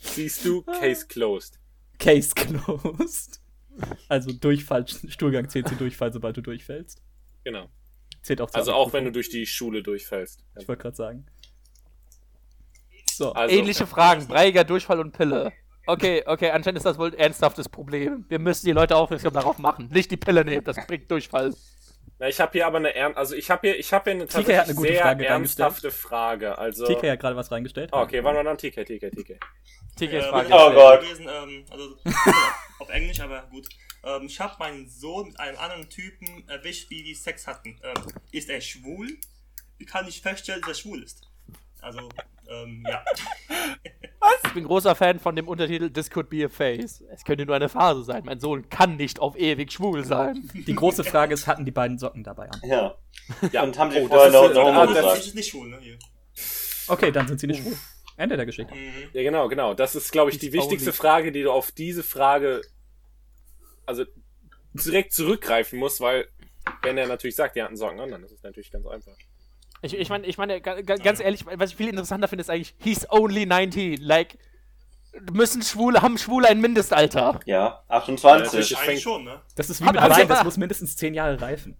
Siehst du, Case closed. Case closed. Also Durchfall, Stuhlgang zählt zu Durchfall, sobald du durchfällst. Genau. Zählt auch zur Also auch wenn du durch die Schule durchfällst. Ich wollte gerade sagen. So. Also, Ähnliche Fragen, breiiger Durchfall und Pille. Okay, okay, anscheinend ist das wohl ein ernsthaftes Problem. Wir müssen die Leute aufmerksam darauf machen. Nicht die Pille nehmen, das bringt Durchfall. Na, ich habe hier aber eine ern also ich habe hier ich habe hier eine TK hat eine gute sehr Frage ernsthafte Frage. Also TK hat gerade was reingestellt. Ah, okay, wann war dann TK TK TK. TKs Äh, Frage. Oh ich Gott. gelesen, ähm, also auf Englisch, aber gut. Ähm, ich habe meinen Sohn mit einem anderen Typen erwischt, wie die Sex hatten. Ähm, ist er schwul? Wie kann ich feststellen, dass er schwul ist? Also, ähm, ja. Ich bin großer Fan von dem Untertitel This could be a phase. Es könnte nur eine Phase sein. Mein Sohn kann nicht auf ewig schwul sein. Die große Frage ist, hatten die beiden Socken dabei an? Ja. Ja. Und haben sie Oh, vorher das noch ist noch ah, Das ist nicht schwul, ne? Hier. Okay, dann sind sie nicht schwul. Ende der Geschichte. Mhm. Ja, genau, genau. Das ist, glaube ich, die wichtigste Frage, die du auf diese Frage also direkt zurückgreifen musst, weil wenn er natürlich sagt, die hatten Socken an, dann ist es natürlich ganz einfach. Ich, ich meine, ich meine, ga- ga- ganz ehrlich, was ich viel interessanter finde, ist eigentlich, he's only 19. Like, müssen Schwule, haben Schwule ein Mindestalter? Ja, Ja, 28. natürlich. Eigentlich fängt- schon, ne? Das ist wie mit Wein, das muss mindestens 10 Jahre reifen.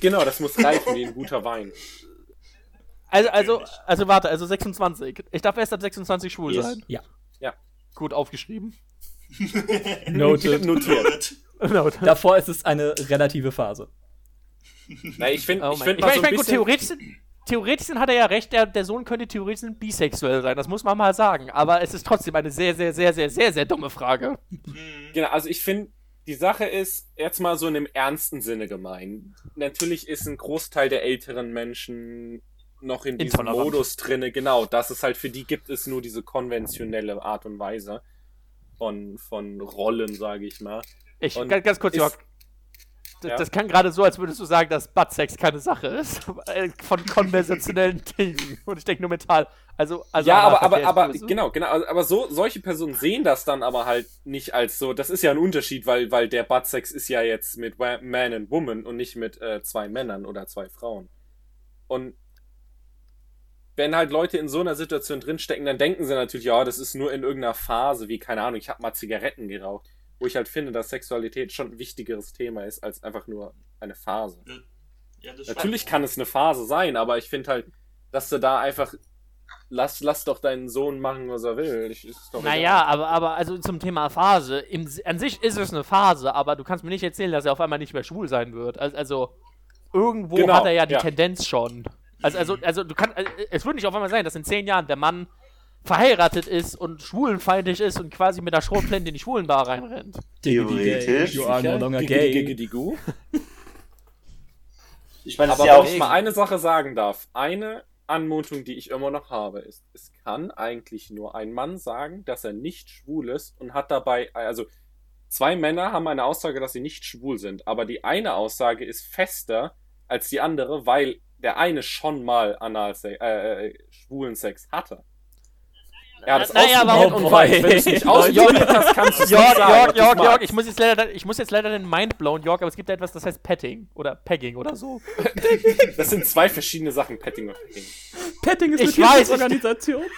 Genau, das muss reifen wie ein guter Wein. Also, also, also warte, also 26. Ich darf erst ab 26 schwul Yes. sein. Ja. Gut aufgeschrieben. Noted. Notiert. Genau. Davor ist es eine relative Phase. Na, ich finde, Oh ich mein- finde ich mal meine, so ich ein mein, gut, theoretisch, sind- theoretisch hat er ja recht, der, der Sohn könnte theoretisch bisexuell sein, das muss man mal sagen. Aber es ist trotzdem eine sehr, sehr, sehr, sehr, sehr, sehr dumme Frage. Mhm. Genau, also ich finde, die Sache ist jetzt mal so in dem ernsten Sinne gemein. Natürlich ist ein Großteil der älteren Menschen noch in diesem. Modus drinne, genau, dass es halt für die gibt es nur diese konventionelle Art und Weise von, von Rollen, sage ich mal. Ich, Und ganz, kurz, ist- Jörg. Das, Ja? das kann gerade so, als würdest du sagen, dass Buttsex keine Sache ist. Äh, Von konversationellen Dingen. Und ich denke nur mental. Also, also ja, aber, aber, aber, genau, genau, also- aber so, solche Personen sehen das dann aber halt nicht als so, das ist ja ein Unterschied, weil, weil der Buttsex ist ja jetzt mit Man and Woman und nicht mit äh, zwei Männern oder zwei Frauen. Und wenn halt Leute in so einer Situation drinstecken, dann denken sie natürlich, ja, das ist nur in irgendeiner Phase, wie, keine Ahnung, ich habe mal Zigaretten geraucht, wo ich halt finde, dass Sexualität schon ein wichtigeres Thema ist, als einfach nur eine Phase. Ja, das Natürlich kann es eine Phase sein, aber ich finde halt, dass du da einfach. Lass, lass doch deinen Sohn machen, was er will. Ich, ist doch Naja, aber, aber also zum Thema Phase. Im, an sich ist es eine Phase, aber du kannst mir nicht erzählen, dass er auf einmal nicht mehr schwul sein wird. Also, also irgendwo Genau, hat er ja die ja. Tendenz schon. Also, also, also du kannst, es wird nicht auf einmal sein, dass in zehn Jahren der Mann verheiratet ist und schwulenfeindlich ist und quasi mit der Schrotflinte in die Schwulenbar reinrennt. Theoretisch. You are no longer gay. Ich meine, Aber ja wenn ich mal eine Sache sagen darf, eine Anmutung, die ich immer noch habe, ist, es kann eigentlich nur ein Mann sagen, dass er nicht schwul ist und hat dabei, also zwei Männer haben eine Aussage, dass sie nicht schwul sind, aber die eine Aussage ist fester als die andere, weil der eine schon mal Analsex, äh, äh, schwulen Sex hatte. Hat es Naja, aber- ausprobiert und weiß, wenn du es nicht ausprobiert hast, kannst du es nicht Jörg, sagen. Jörg, Jörg, Jörg, ich muss jetzt leider, ich muss jetzt leider den Mind blown, Jörg, aber es gibt da etwas, das heißt Petting oder Pegging oder so. Das sind zwei verschiedene Sachen, Petting und Petting. Petting ist Ich eine weiß, Organisation.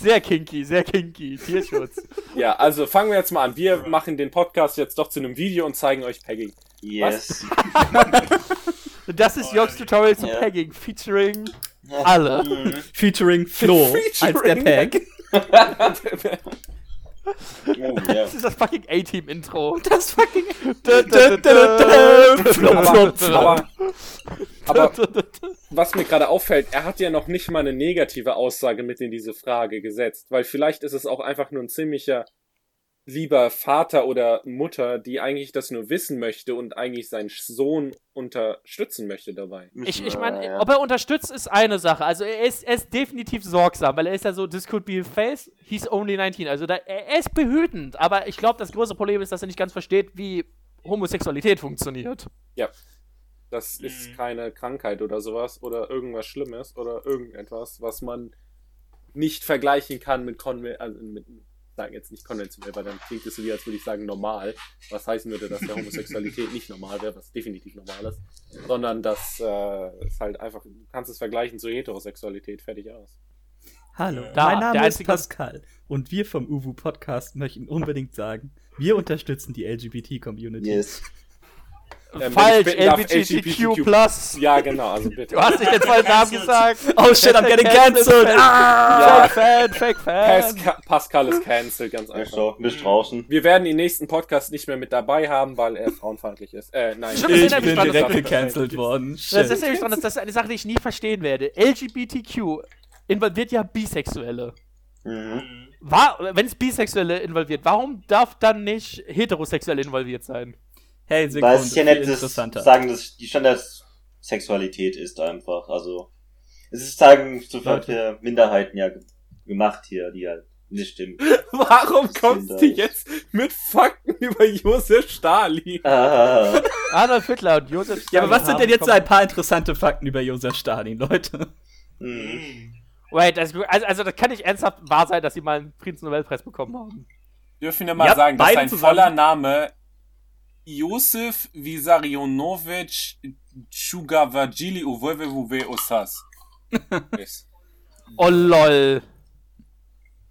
Sehr kinky, sehr kinky. Tierschutz. Ja, also fangen wir jetzt mal an. Wir machen den Podcast jetzt doch zu einem Video und zeigen euch Pegging. Yes. Das ist Jörgs Tutorial zu Ja. Pegging, featuring alle. Featuring Flo als der Featuring. Peg. Oh, ja. Das ist das fucking A-Team-Intro. Das fucking. Aber, aber was mir gerade auffällt, er hat ja noch nicht mal eine negative Aussage mit in diese Frage gesetzt, weil vielleicht ist es auch einfach nur ein ziemlicher lieber Vater oder Mutter, die eigentlich das nur wissen möchte und eigentlich seinen Sohn unterstützen möchte dabei. Ich, ich meine, ja. ob er unterstützt, ist eine Sache. Also er ist, er ist definitiv sorgsam, weil er ist ja so, this could be a face, he's only 19. Also da, er, ist behütend, aber ich glaube, das große Problem ist, dass er nicht ganz versteht, wie Homosexualität funktioniert. Ja. Das ist Mhm. keine Krankheit oder sowas oder irgendwas Schlimmes oder irgendetwas, was man nicht vergleichen kann mit Konven also mit sagen jetzt nicht konventionell, weil dann klingt es so wie, als würde ich sagen normal, was heißen würde, dass der Homosexualität nicht normal wäre, was definitiv normal ist, sondern dass äh, es halt einfach, du kannst es vergleichen zu Heterosexualität, fertig aus. Hallo, Da, mein Name der ist einzige- Pascal und wir vom Uwu Podcast möchten unbedingt sagen, wir unterstützen die LGBT-Community. Yes. Ähm, Falsch, ich LGBTQ+. Ja, genau, also bitte. Du hast nicht den vollen Namen gesagt. Oh shit, I'm getting cancelled! Ah! Fake Fan, Fake Fan. Pascal, Pascal ist cancelled, ganz Ja, einfach. so, bist draußen. Wir werden den nächsten Podcast nicht mehr mit dabei haben, weil er frauenfeindlich ist. Äh, nein. Stimmt, Ich mich bin dran, direkt das- gecancelt worden. Das ist nämlich dran, das ist eine Sache, die ich nie verstehen werde. LGBTQ involviert ja Bisexuelle. Mhm. Wenn es Bisexuelle involviert, warum darf dann nicht Heterosexuelle involviert sein? Hey, Weil Sekunde, es ist ja viel nicht das interessanter. sagen, dass die Standardsexualität ist einfach. Also es ist sagen für, für Minderheiten ja ge- gemacht hier, die halt nicht stimmen. Warum kommst du jetzt mit Fakten über Josef Stalin? Ah, Adolf Hitler und Josef Ja, aber was sind denn jetzt so ein paar interessante Fakten über Josef Stalin, Leute? mhm. Mhm. Wait, das, also, also das kann nicht ernsthaft wahr sein, dass sie mal einen Friedensnobelpreis bekommen haben. Dürfen wir mal Ja, sagen, dass sein zusammen. voller Name Josef Vissarionovich Chugavajili Uwewewe Osas. Oh lol.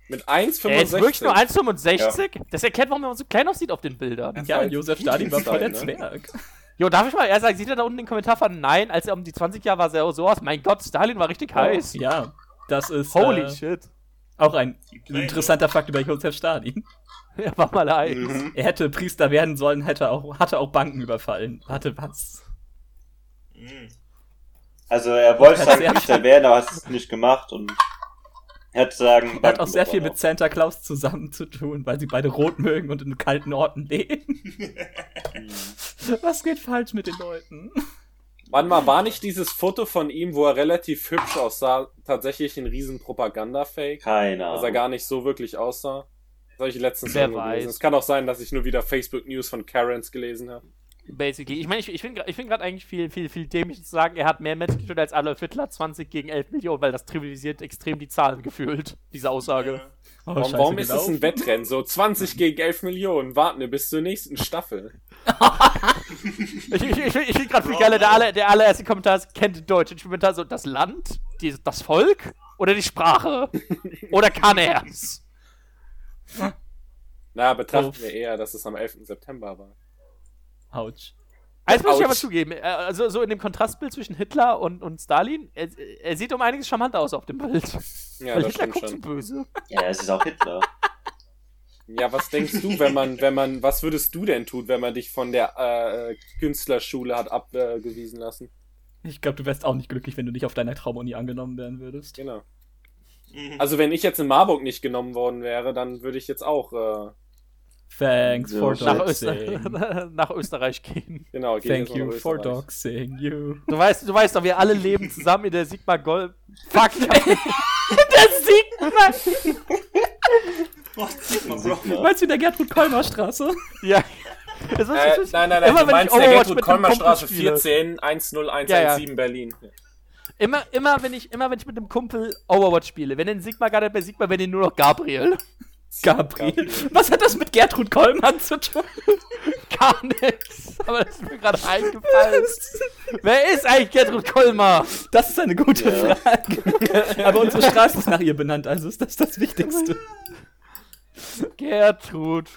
Mit Er ist wirklich 1,65. nur 1,65? Das erklärt, warum er so klein aussieht auf den Bildern. Ja. Ja, halt Josef Stalin war voll der ne? Zwerg. Jo, darf ich mal eher sagen, sieht er da unten den Kommentar von Nein, als er um die 20 Jahre war, sah er so aus. Mein Gott, Stalin war richtig heiß. Ja, das ist Holy äh, shit. auch ein interessanter Fakt über Josef Stalin. Er war mal heiß. Mhm. Er hätte Priester werden sollen, hätte auch, hatte auch Banken überfallen. Warte, was? Mhm. Also er wollte sagen, Priester werden, aber hat es nicht gemacht und er hat sagen, Er hat auch sehr viel mit Santa Claus zusammen zu tun, weil sie beide rot mögen und in kalten Orten leben. Was geht falsch mit den Leuten? Wann mal war nicht dieses Foto von ihm, wo er relativ hübsch aussah, tatsächlich ein riesen Propaganda-Fake? Keine Dass er Ahnung. gar nicht so wirklich aussah? Das habe ich letztens Wer gelesen. Es kann auch sein, dass ich nur wieder Facebook-News von Karens gelesen habe. Basically. Ich meine, ich, ich finde ich find gerade eigentlich viel, viel, viel dämlich zu sagen, er hat mehr Menschen getötet als Adolf Hitler, 20 gegen 11 Millionen, weil das trivialisiert extrem die Zahlen gefühlt, diese Aussage. Ja. Oh, Warum, warum ist es ein Wettrennen? So 20 gegen 11 Millionen. Warten wir bis zur nächsten Staffel. Ich, ich, ich, ich finde gerade viel geiler, der, aller, der allererste Kommentar ist, kennt Deutsch. Ich bin da so, das Land, die, das Volk oder die Sprache? oder kann er's? Na, betrachten Uff. wir eher, dass es am 11. September war. Autsch. Eins muss ich aber zugeben, äh, also so in dem Kontrastbild zwischen Hitler und, und Stalin, er, er sieht um einiges charmanter aus auf dem Bild. Ja, Weil das Hitler stimmt schon. böse. Ja, es ist auch Hitler. Ja, was denkst du, wenn man, wenn man, was würdest du denn tun, wenn man dich von der äh, Künstlerschule hat abgewiesen lassen? Ich glaube, du wärst auch nicht glücklich, wenn du nicht auf deiner Traumuni angenommen werden würdest. Genau. Mhm. Also wenn ich jetzt in Marburg nicht genommen worden wäre, dann würde ich jetzt auch, äh, Thanks So for. Nach. Öster nach Österreich gehen. genau, gehen Thank you for doxing you. Du weißt, du weißt doch, wir alle leben zusammen in der Sigma Gold. Fuck, der Sigma! Oh, Sigma, Bro. Meinst du in der Gertrud Kolmer Straße? Ja. Äh, nein, nein, nein, immer, du meinst ich der Gertrud Kolmer Straße spiele. 14 10117 Ja, ja. Berlin. Immer, immer, wenn ich, immer wenn ich mit einem Kumpel Overwatch spiele, wenn den Sigma gar nicht bei Sigma, wenn den nur noch Gabriel. Gabriel. Was hat das mit Gertrud Kollmann zu tun? Gar nichts. Aber das ist mir gerade eingefallen. Wer ist eigentlich Gertrud Kolmar? Das ist eine gute Ja. Frage. Aber unsere Straße ist nach ihr benannt, also ist das das Wichtigste. Gertrud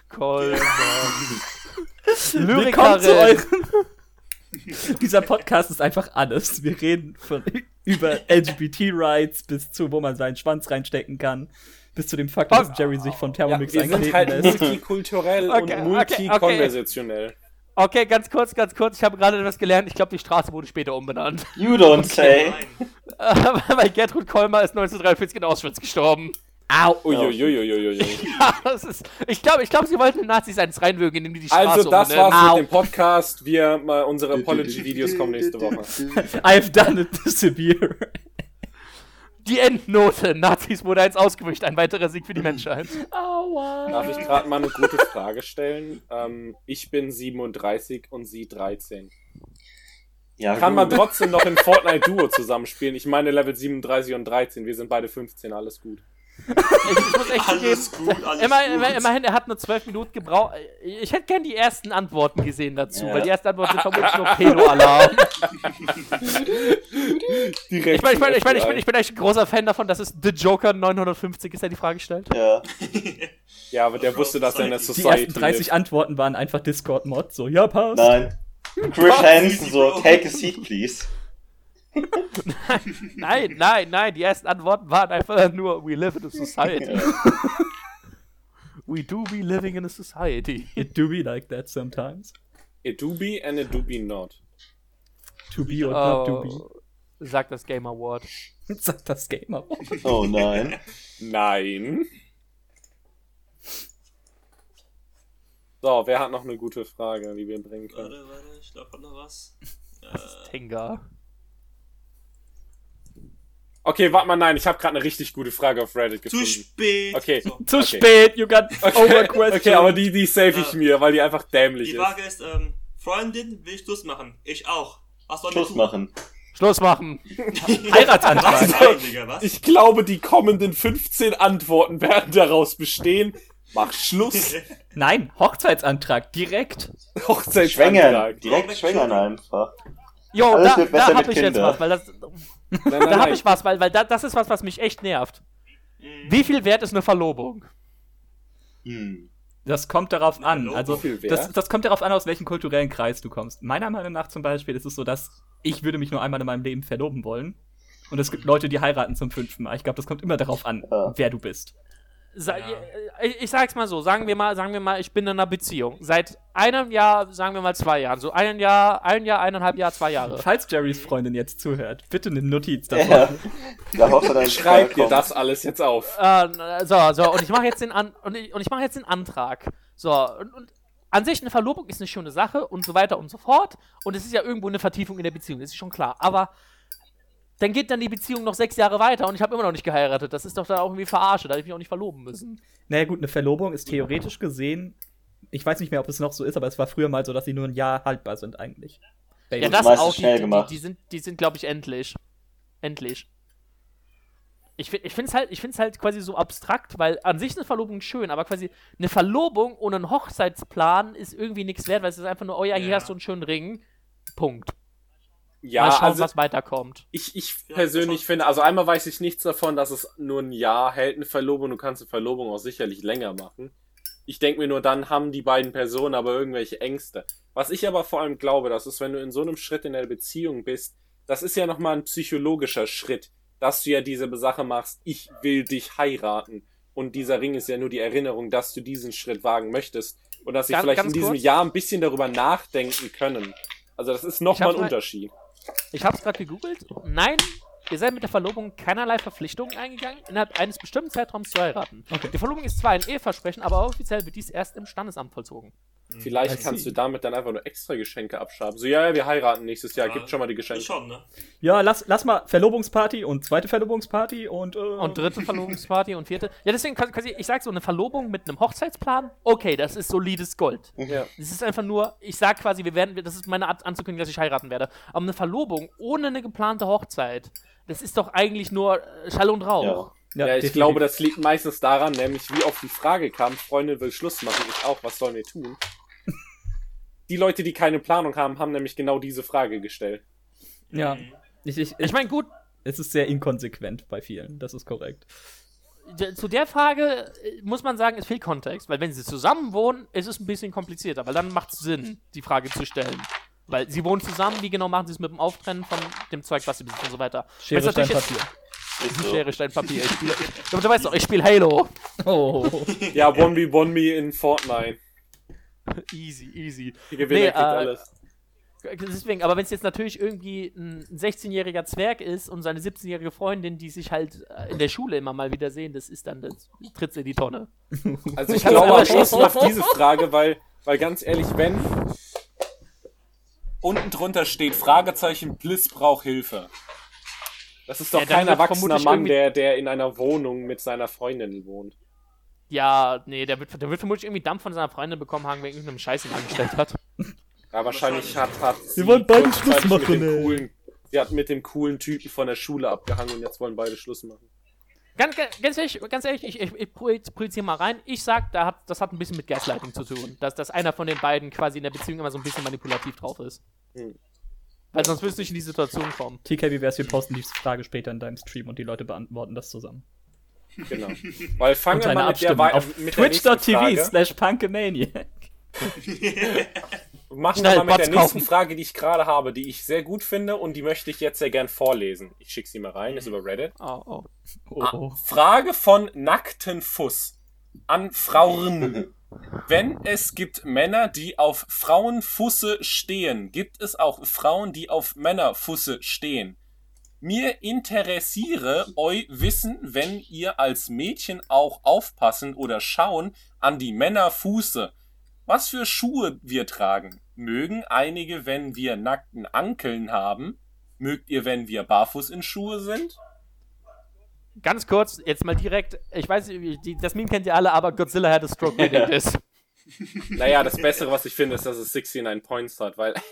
zu Lyrikerin. Dieser Podcast ist einfach alles. Wir reden von, über LGBT-Rights bis zu, wo man seinen Schwanz reinstecken kann. Bis zu dem Faktum, Oh. dass Jerry sich von Ja, Thermomix wir sind einkneten halt lässt. multikulturell Okay, und okay, multikonversationell. Okay, ganz kurz, ganz kurz. Ich habe gerade etwas gelernt. Ich glaube, die Straße wurde später umbenannt. You don't say. Nein. Weil Gertrud Kolmar ist 1943 in Auschwitz gestorben. Au! Uiuiuiui. Das ist, ich glaube, ich glaub, sie wollten den Nazis eins reinwürgen, indem die die Straße Also, das umbenennen. war's Au. mit dem Podcast. Wir, mal, unsere Apology-Videos kommen nächste Woche. I've done it severe. Die Endnote. Nazis wurde eins ausgewischt. Ein weiterer Sieg für die Menschheit. Aua. Darf ich gerade mal eine gute Frage stellen? Ähm, ich bin 37 und sie 13. Ja, Kann man gut. trotzdem noch in Fortnite Duo zusammenspielen? Ich meine Level 37 und 13. Wir sind beide 15, alles gut. Ich, ich muss echt Alles gut, alles immer, gut. immer, immerhin, er hat nur zwölf Minuten gebraucht. Ich hätte gern die ersten Antworten gesehen dazu, Ja. weil die ersten Antworten sind vermutlich nur Pedo-Alarm. Ich meine, ich, mein, ich, mein, ich, bin, ich bin echt ein großer Fan davon, dass es The Joker 950 ist, der die Frage stellt. Ja. Ja, aber der wusste, dass er in der Die Society ersten 30 lebt. Antworten waren einfach Discord-Mod. So, ja, passt. Nein. Chris Hansen so, take a seat, please. Nein, nein, nein, die ersten Antworten waren einfach nur We live in a society. We do be living in a society. It do be like that sometimes. It do be and it do be not. To be or not to Oh, sagt das Game Award. be. Sagt das Gamer. Oh nein. Nein. So, wer hat noch eine gute Frage, die wir bringen können? Warte, warte, ich glaube, hat noch was. Äh, Tenga. Okay, warte mal, nein, ich habe gerade eine richtig gute Frage auf Reddit zu gefunden. spät. Okay. So. Zu Okay. spät, you got Okay, overquestioned. okay, aber die, die save ich Ja. mir, weil die einfach dämlich Die ist. Frage ist, ähm, Freundin will Schluss machen. Ich auch. Was wir Schluss machen. Schluss machen. Heiratsantrag. Was? Was? Ich glaube, die kommenden 15 Antworten werden daraus bestehen. Mach Schluss. Nein, Hochzeitsantrag, direkt. Hochzeitsantrag. Schwängern. Direkt schwängern einfach. Jo, Alles da, wird besser da mit hab ich jetzt was, weil das, Nein, nein, da hab nein. ich was, weil, weil da, das ist was, was mich echt nervt. Mhm. Wie viel wert ist eine Verlobung? Hm. Das kommt darauf an. Also, Wie viel wert? das, das kommt darauf an, aus welchem kulturellen Kreis du kommst. Meiner Meinung nach zum Beispiel ist es so, dass ich würde mich nur einmal in meinem Leben verloben wollen. Und es gibt Leute, die heiraten zum fünften Mal. Ich glaube, das kommt immer darauf an, Ja. wer du bist. Sa Ja. ich, ich sag's mal so, sagen wir mal, sagen wir mal, ich bin in einer Beziehung. Seit einem Jahr, sagen wir mal zwei Jahren. So ein Jahr, ein Jahr, eineinhalb Jahr, zwei Jahre. Falls Jerrys Freundin jetzt zuhört, bitte eine Notiz davon. Ja. Da dann Schreib dir das alles jetzt auf. Äh, so, so, und ich mache jetzt den An und ich, und ich mache jetzt den Antrag. So, und, und an sich eine Verlobung ist eine schöne Sache und so weiter und so fort. Und es ist ja irgendwo eine Vertiefung in der Beziehung, das ist schon klar. Aber dann geht dann die Beziehung noch sechs Jahre weiter und ich habe immer noch nicht geheiratet. Das ist doch dann auch irgendwie verarsche, da hätte ich mich auch nicht verloben müssen. Naja, gut, eine Verlobung ist theoretisch gesehen, ich weiß nicht mehr, ob es noch so ist, aber es war früher mal so, dass sie nur ein Jahr haltbar sind eigentlich. Ja, das das auch. Die, schnell die, die, gemacht. die sind, die sind glaube ich, endlich. Endlich. Ich, ich finde es halt, ich find's halt quasi so abstrakt, weil an sich ist eine Verlobung schön, aber quasi eine Verlobung ohne einen Hochzeitsplan ist irgendwie nichts wert, weil es ist einfach nur, oh ja, hier Ja. hast du einen schönen Ring. Punkt. Ja, Mal schauen, also was weiterkommt. ich, ich Ja, persönlich schon. finde, also einmal weiß ich nichts davon, dass es nur ein Jahr hält, eine Verlobung. Du kannst eine Verlobung auch sicherlich länger machen. Ich denke mir nur, dann haben die beiden Personen aber irgendwelche Ängste. Was ich aber vor allem glaube, das ist, wenn du in so einem Schritt in der Beziehung bist, das ist ja nochmal ein psychologischer Schritt, dass du ja diese Sache machst, ich will dich heiraten. Und dieser Ring ist ja nur die Erinnerung, dass du diesen Schritt wagen möchtest. Und dass sie vielleicht in diesem kurz. Jahr ein bisschen darüber nachdenken können. Also das ist nochmal ein mal- Unterschied. Ich habe es gerade gegoogelt. Nein, ihr seid mit der Verlobung keinerlei Verpflichtungen eingegangen, innerhalb eines bestimmten Zeitraums zu heiraten. Okay. Die Verlobung ist zwar ein Eheversprechen, aber offiziell wird dies erst im Standesamt vollzogen. Vielleicht I kannst see. du damit dann einfach nur extra Geschenke abschaben. So, ja, ja, wir heiraten nächstes Jahr, Ja. gibt schon mal die Ich Geschenke. schon, ne? Ja, lass, lass mal Verlobungsparty und zweite Verlobungsparty und. Äh, Und dritte Verlobungsparty und vierte. Ja, deswegen, kann- quasi, ich sag so, eine Verlobung mit einem Hochzeitsplan, okay, das ist solides Gold. Ja. Das ist einfach nur, ich sag quasi, wir werden, das ist meine Art anzukündigen, dass ich heiraten werde. Aber eine Verlobung ohne eine geplante Hochzeit, das ist doch eigentlich nur äh, Schall und Rauch. Ja, ich definitiv. glaube, das liegt meistens daran, nämlich wie oft die Frage kam, Freundin will Schluss machen, ich auch, was sollen wir tun? die Leute, die keine Planung haben, haben nämlich genau diese Frage gestellt. Ja. Mhm. Ich, ich, Ich meine, gut, es ist sehr inkonsequent bei vielen, das ist korrekt. zu der Frage äh, muss man sagen, es fehlt Kontext, weil wenn sie zusammen wohnen, ist es ein bisschen komplizierter, weil dann macht es Sinn, die Frage zu stellen. Weil sie wohnen zusammen, wie genau machen sie es mit dem Auftrennen von dem Zeug, was sie besitzen und so weiter. Schere, Stein, Papier. Ist so. Schere, Stein, Papier. Ich spiele, du, du weißt doch, ich spiele Halo. Oh. Ja, 1v1 me in Fortnite. Easy, easy. Die Gewinner Nee, kriegt äh, alles. Deswegen, aber wenn es jetzt natürlich irgendwie ein 16-jähriger Zwerg ist und seine 17-jährige Freundin, die sich halt äh, in der Schule immer mal wieder sehen, das ist dann, das tritt in die Tonne. Also ich glaube am ehesten auf diese Frage, weil, weil ganz ehrlich, wenn unten drunter steht Fragezeichen Bliss braucht Hilfe. Das ist doch Ja, kein erwachsener Mann, der, der in einer Wohnung mit seiner Freundin wohnt. Ja, nee, der wird, der wird vermutlich irgendwie Dampf von seiner Freundin bekommen haben, wegen irgendeinem Scheiß, den er angestellt hat. Ja, wahrscheinlich hat, hat sie wollen beide Schluss machen, mit dem ey. coolen, Sie hat mit dem coolen Typen von der Schule abgehangen und jetzt wollen beide Schluss machen. Ganz, ganz, ganz ehrlich, ganz ehrlich ich, ich, ich projiz- projiziere mal rein. Ich sag, da hat, das hat ein bisschen mit Gaslighting zu tun. Dass, dass einer von den beiden quasi in der Beziehung immer so ein bisschen manipulativ drauf ist. Hm. Weil sonst würdest du nicht in die Situation kommen. TK, wie wär's, wir posten die Frage später in deinem Stream und die Leute beantworten das zusammen. Genau. Weil fangen Und wir eine mal mit der, Abstimmung auf der nächsten twitch.tv slash punkemaniac. Machen Schnell wir mal mit der nächsten kaufen. Frage, die ich gerade habe, die ich sehr gut finde und die möchte ich jetzt sehr gern vorlesen. Ich schicke sie mal rein, ist über Reddit. Oh, oh. Oh. Frage von nackten Fuß an Frauen. Wenn es gibt Männer, die auf Frauenfusse stehen, gibt es auch Frauen, die auf Männerfusse stehen. Mir interessiere eu Wissen, wenn ihr als Mädchen auch aufpassen oder schauen an die Männerfuße. Was für Schuhe wir tragen. Mögen einige, wenn wir nackten Ankeln haben? Mögt ihr, wenn wir barfuß in Schuhe sind? Ganz kurz, jetzt mal direkt. Ich weiß, nicht, die, das Meme kennt ihr alle, aber Godzilla had a stroke reading this. Naja, das Bessere, was ich finde, ist, dass es 69 Points hat, weil.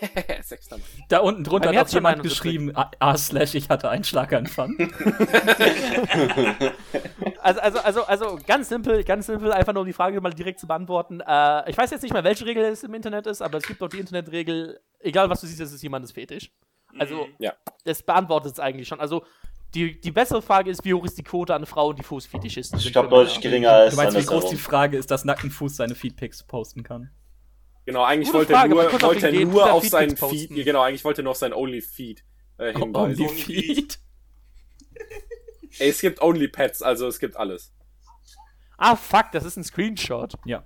Da unten drunter hat jemand 71. geschrieben, ah, ah, slash, ich hatte einen Schlaganfall. Also, also, also, also ganz simpel, ganz simpel, einfach nur um die Frage mal direkt zu beantworten. Äh, ich weiß jetzt nicht mehr, welche Regel es im Internet ist, aber es gibt doch die Internetregel, egal was du siehst, es ist jemandes Fetisch. Also, Ja. das beantwortet es eigentlich schon. Also, die, die bessere Frage ist, wie hoch ist die Quote an Frauen, die Fußfetischisten Ich sind? glaube für Männer? deutlich geringer als Du meinst, wie groß die. Frage ist, dass nackten Fuß seine Feedpics posten kann? Genau, eigentlich Gute wollte Frage, er nur, wollte er nur auf seinen Feed, posten. genau, eigentlich wollte er nur auf seinen Only-Feed äh, hinweisen. Only Feed. Ey, es gibt Only-Pets, also es gibt alles. Ah, fuck, das ist ein Screenshot. Ja.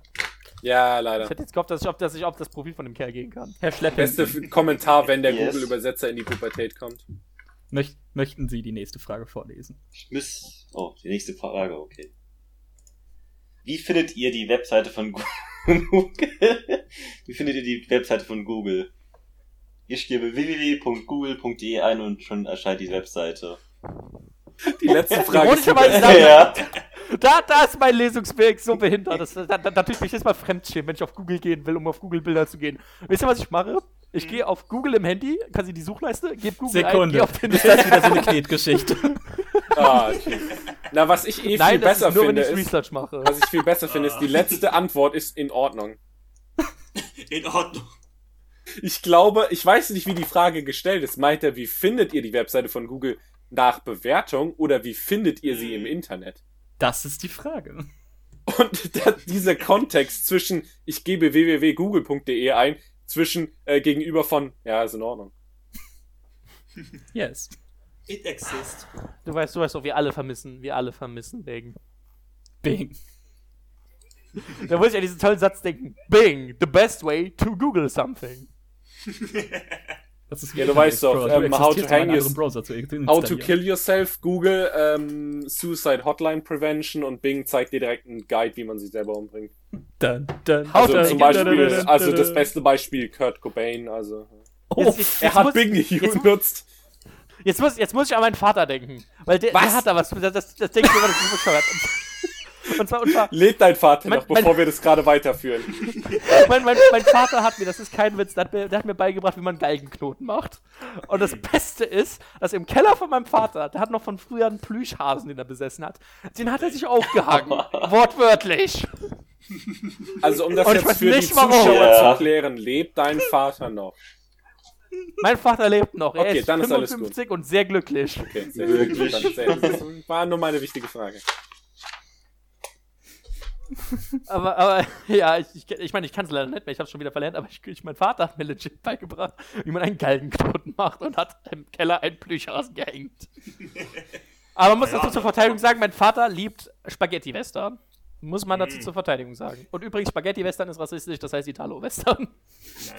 Ja, Ich leider. hätte jetzt gehofft, dass ich auf das, ich auf das Profil von dem Kerl gehen kann. Herr Schleppen, Beste Kommentar, wenn der Yes. Google-Übersetzer in die Pubertät kommt. Möcht, möchten Sie die nächste Frage vorlesen? Ich muss. Oh, die nächste Frage, okay. Wie findet ihr die Webseite von Google? Wie findet ihr die Webseite von Google? Ich gebe www.google.de ein und schon erscheint die Webseite. Die letzte Frage ist da- ja. Da, da ist mein Lesungsweg so behindert. Das, da, da, da tue ich mich jetzt mal fremdschämen, wenn ich auf Google gehen will, um auf Google-Bilder zu gehen. Wisst ihr, was ich mache? Ich gehe auf Google im Handy, quasi die Suchleiste, gebe Google ein, Sekunde. gehe auf den Ist das wieder so eine Knetgeschichte? Ah, okay. Na, was ich eh Nein, viel das besser ist nur, finde, wenn ich ist, Research mache. was ich viel besser finde, ist, die letzte Antwort ist in Ordnung. In Ordnung. Ich glaube, ich weiß nicht, wie die Frage gestellt ist. Meint er, wie findet ihr die Webseite von Google nach Bewertung oder wie findet ihr sie im Internet? Das ist die Frage. Und dieser Kontext zwischen, ich gebe www.google.de ein, zwischen äh, gegenüber von, ja, ist in Ordnung. Yes. It exists. Du weißt, du weißt doch, wir alle vermissen, wir alle vermissen Bing. Bing. Da muss ich an diesen tollen Satz denken. Bing, the best way to Google something. Das ist Ja, du weißt doch. Du ähm, how to um hang Browser zu How to kill yourself, Google, ähm, Suicide Hotline Prevention und Bing zeigt dir direkt einen Guide, wie man sich selber umbringt. Dun, dun, Also to- zum Beispiel, also das beste Beispiel Kurt Cobain, also. Oh, Jetzt- jetzt- Er hat muss- Bing jetzt- genutzt. Jetzt muss, jetzt muss ich an meinen Vater denken. Weil der, Was? der hat da was. Das, das, das denke ich immer, das ist bescheuert. Und zwar, und zwar Lebt dein Vater Mein- noch, bevor wir das gerade weiterführen. mein, mein, mein Vater hat mir, das ist kein Witz, der hat, mir, der hat mir beigebracht, wie man Geigenknoten macht. Und das Beste ist, dass im Keller von meinem Vater, der hat noch von früher einen Plüschhasen, den er besessen hat, den hat er sich aufgehangen. Wortwörtlich. Also um das Und jetzt für die. Zuschauer Ja. zu klären, lebt dein Vater noch? Mein Vater lebt noch. Er Okay, ist dann ist alles 55 und sehr glücklich. Okay, sehr gut. Sehr- Das war nur meine wichtige Frage. Aber, aber ja, ich, ich, ich meine, ich kann es leider nicht mehr, ich habe schon wieder verlernt, aber ich, ich, mein Vater hat mir legit beigebracht, wie man einen Galgenknoten macht und hat im Keller einen Plüschhasen gehängt. Aber man muss Ja, dazu zur Verteidigung sagen, mein Vater liebt Spaghetti-Western. Muss man dazu Mm. zur Verteidigung sagen. Und übrigens, Spaghetti-Western ist rassistisch, das heißt Italo-Western.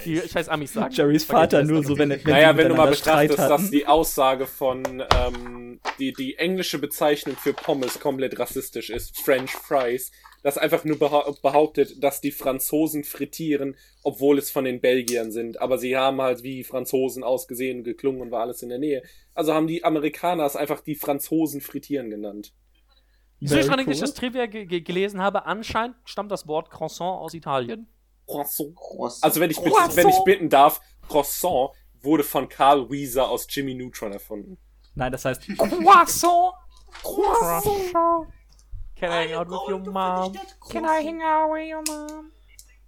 Die Nice. scheiß Amis sagen. Jerrys Vater nur so, wenn, wenn Naja, wenn du mal betrachtest, dass die Aussage von ähm, die, die englische Bezeichnung für Pommes komplett rassistisch ist, French Fries, das einfach nur behau behauptet, dass die Franzosen frittieren, obwohl es von den Belgiern sind. Aber sie haben halt wie Franzosen ausgesehen, geklungen und war alles in der Nähe. Also haben die Amerikaner es einfach die Franzosen frittieren genannt. Wieso ich cool. englisches Trivia ge ge gelesen habe, anscheinend stammt das Wort Croissant aus Italien. Croissant. Croissant. Also wenn ich, Croissant. wenn ich bitten darf, Croissant wurde von Carl Weezer aus Jimmy Neutron erfunden. Nein, das heißt Croissant! Croissant! Can I hang out with your mom? Can I hang out with your mom?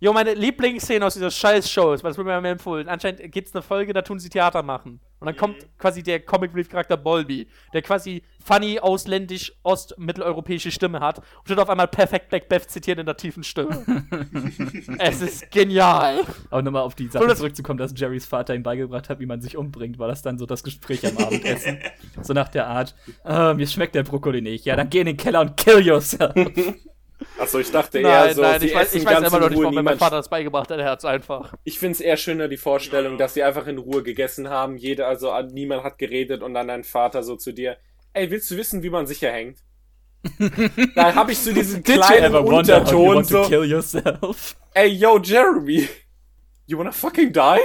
Jo, meine Lieblingsszene aus dieser scheiß Show ist, weil das wird mir immer empfohlen. Anscheinend gibt es eine Folge, da tun sie Theater machen. Und dann kommt quasi der Comic Relief Charakter Bolby, der quasi funny, ausländisch, ost-mitteleuropäische Stimme hat und steht auf einmal perfekt Black Beth zitiert in der tiefen Stimme. es ist genial. Aber nochmal auf die So, Sache das- zurückzukommen, dass Jerrys Vater ihm beigebracht hat, wie man sich umbringt, war das dann so das Gespräch am Abendessen. so nach der Art, äh, mir schmeckt der Brokkoli nicht. Ja, dann geh in den Keller und kill yourself. Achso, ich dachte eher Nein, so, nein, sie ich weiß, essen ich weiß ganz immer in noch nicht, Ruhe, warum mir mein Vater das beigebracht hat. Er hat es einfach. Ich find's eher schöner, die Vorstellung, dass sie einfach in Ruhe gegessen haben. Jeder, also niemand hat geredet und dann dein Vater so zu dir, ey, willst du wissen, wie man sicher hängt? da habe ich so diesen kleinen Unterton so, ey, yo, Jeremy, you wanna fucking die?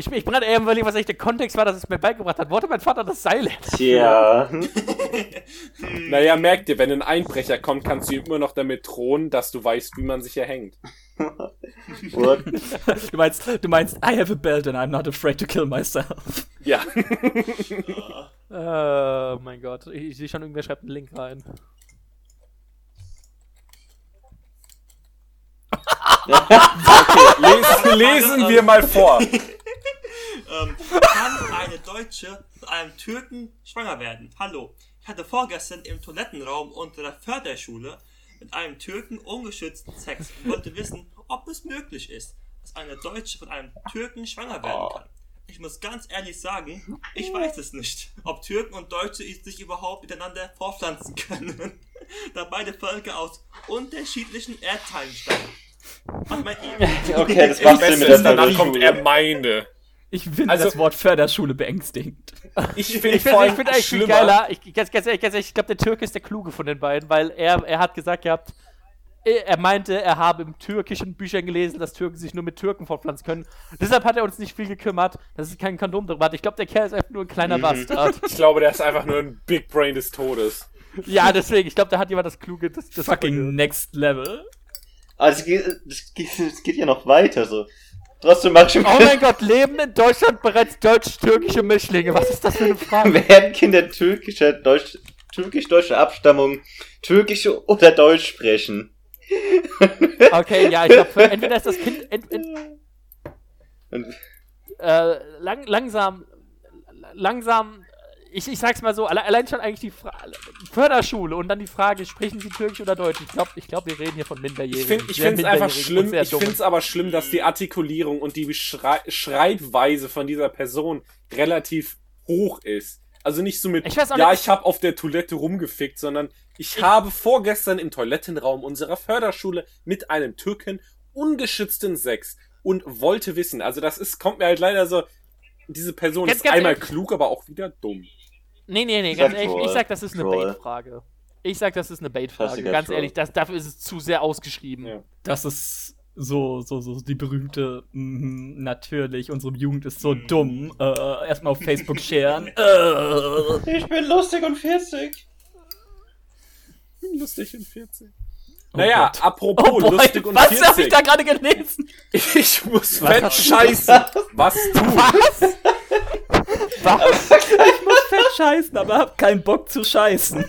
Ich, ich bin gerade eher überlegen, was eigentlich der Kontext war, dass es mir beigebracht hat. Wollte mein Vater das Seil Tja. Naja, merk dir, wenn ein Einbrecher kommt, kannst du ihm immer noch damit drohen, dass du weißt, wie man sicher hängt. What? Du meinst, du meinst, I have a belt and I'm not afraid to kill myself. Ja. Oh mein Gott. Ich, ich sehe schon, irgendwer schreibt einen Link rein. Les, lesen wir mal vor. Ähm, kann eine Deutsche mit einem Türken schwanger werden? Hallo. Ich hatte vorgestern im Toilettenraum unserer Förderschule mit einem Türken ungeschützten Sex und wollte wissen, ob es möglich ist, dass eine Deutsche von einem Türken schwanger werden kann. Ich muss ganz ehrlich sagen, ich weiß es nicht, ob Türken und Deutsche sich überhaupt miteinander fortpflanzen können, da beide Völker aus unterschiedlichen Erdteilen stammen. Okay, das du mit der danach kommt er meine. Ich finde Also- das Wort Förderschule beängstigend. Ich finde Ich allem ich find eigentlich viel schlimmer- geiler. Ich, ganz, ganz ehrlich, ganz ehrlich, ich glaube, der Türke ist der Kluge von den beiden, weil er, er hat gesagt gehabt, er er meinte, er habe im türkischen Büchern gelesen, dass Türken sich nur mit Türken fortpflanzen können. Deshalb hat er uns nicht viel gekümmert, dass es kein Kondom drüber hat. Ich glaube, der Kerl ist einfach nur ein kleiner Mhm. Bastard. Ich glaube, der ist einfach nur ein Big Brain des Todes. ja, deswegen. Ich glaube, da hat jemand das Kluge. Das, das Fucking next level. Aber das geht, das geht ja noch weiter so. Trotzdem mach schon Oh mein Gott, leben in Deutschland bereits deutsch-türkische Mischlinge? Was ist das für eine Frage? werden Kinder türkischer, deutsch, türkisch-deutscher Abstammung türkische oder Deutsch sprechen. Okay, ja, ich glaube, entweder ist das Kind ent, ent, äh, lang, langsam, langsam, ich, ich sag's mal so, alle, allein schon eigentlich die Fra Förderschule und dann die Frage, sprechen Sie Türkisch oder Deutsch? Ich glaube, ich glaub, wir reden hier von Minderjährigen. Ich finde ich find's einfach schlimm, ich finde es aber schlimm, dass die Artikulierung und die Schrei Schreibweise von dieser Person relativ hoch ist. Also nicht so mit, Ich auch ja, nicht- ich habe auf der Toilette rumgefickt, sondern ich habe vorgestern im Toilettenraum unserer Förderschule mit einem Türken ungeschützten Sex und wollte wissen. Also das ist, kommt mir halt leider so, diese Person Ganz, ist einmal ehrlich. klug, aber auch wieder dumm. Nee, nee, nee, ganz ehrlich, ich sag, das ist eine. Bait-Frage. Ich sag, das ist eine Bait-Frage. Ganz Troll. ehrlich, das, dafür ist es zu sehr ausgeschrieben. Ja. Das ist so, so, so die berühmte, mhm, natürlich, unsere Jugend ist so dumm. Äh, erstmal auf Facebook sharen. Äh. ich bin lustig und 40. Lustig und 14. Oh naja, Gott. apropos Oh boy, lustig und was 40. habe ich da gerade gelesen? Ich muss fett scheißen. Was du? Ich muss fett scheißen, aber hab keinen Bock zu scheißen.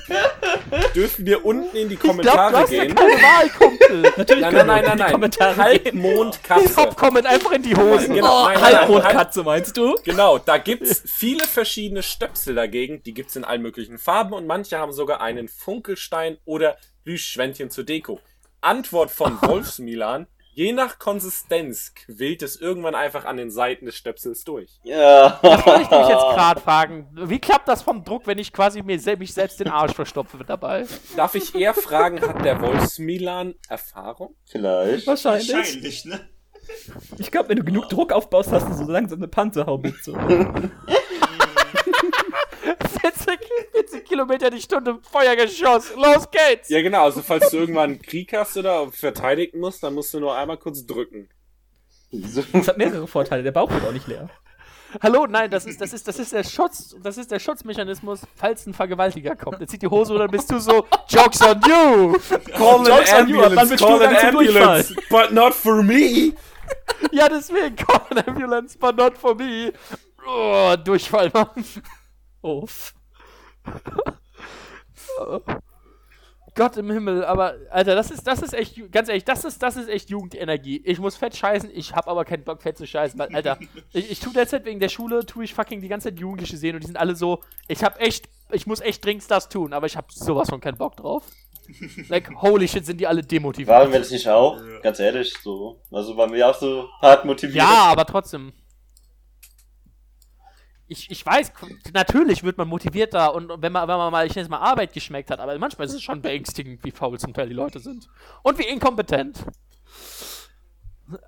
Dürfen wir unten in die Ich glaub, du Kommentare hast ja gehen? keine Wahl, Kumpel. Natürlich Nein, nein, nein, in nein, die nein. Kommentare gehen. Halbmondkatze. Top-Comment einfach in die Hosen. Genau, Oh, Halbmondkatze meinst du? Genau, da gibt's viele verschiedene Stöpsel dagegen. Die gibt's in allen möglichen Farben und manche haben sogar einen Funkelstein oder Plüschschwänchen zur Deko. Antwort von Wolfsmilan. Je nach Konsistenz quillt es irgendwann einfach an den Seiten des Stöpsels durch. Ja. Das wollte ich mich jetzt gerade fragen. Wie klappt das vom Druck, wenn ich quasi mir sel mich selbst den Arsch verstopfe dabei? Darf ich eher fragen, hat der Wolfsmilan Erfahrung? Vielleicht. Wahrscheinlich. Wahrscheinlich, ne? Ich glaube, wenn du genug Druck aufbaust, hast du so langsam eine Panzerhaubitze. 40, 40 Kilometer die Stunde Feuergeschoss. Los geht's! Ja, genau. Also, falls du irgendwann einen Krieg hast oder verteidigen musst, dann musst du nur einmal kurz drücken. So. Das hat mehrere Vorteile. Der Bauch wird auch nicht leer. Hallo, nein, das ist, das ist, das ist der Schutz, das ist der Schutzmechanismus, falls ein Vergewaltiger kommt. Jetzt zieht die Hose oder bist du so, Jokes on you! Call Jokes on you, ab wann bist du dann zum Durchfall? but not for me. Ja, deswegen, call an ambulance, but not for me. Oh, Durchfall, Mann. Uff. Gott im Himmel, aber, Alter, das ist, das ist echt, ganz ehrlich, das ist, das ist echt Jugendenergie. Ich muss fett scheißen, ich hab aber keinen Bock, fett zu scheißen, weil, Alter, ich, ich tu derzeit wegen der Schule, tu ich fucking die ganze Zeit Jugendliche sehen und die sind alle so, ich hab echt, ich muss echt dringend das tun, aber ich hab sowas von keinen Bock drauf. Like, holy shit, sind die alle demotiviert. Waren wir das nicht auch? Ganz ehrlich, so. Also waren wir auch so hart motiviert. Ja, aber trotzdem. Ich, ich weiß, natürlich wird man motivierter und wenn man, wenn man mal, ich nenne es mal, Arbeit geschmeckt hat, aber manchmal ist es schon beängstigend, wie faul zum Teil die Leute sind. Und wie inkompetent.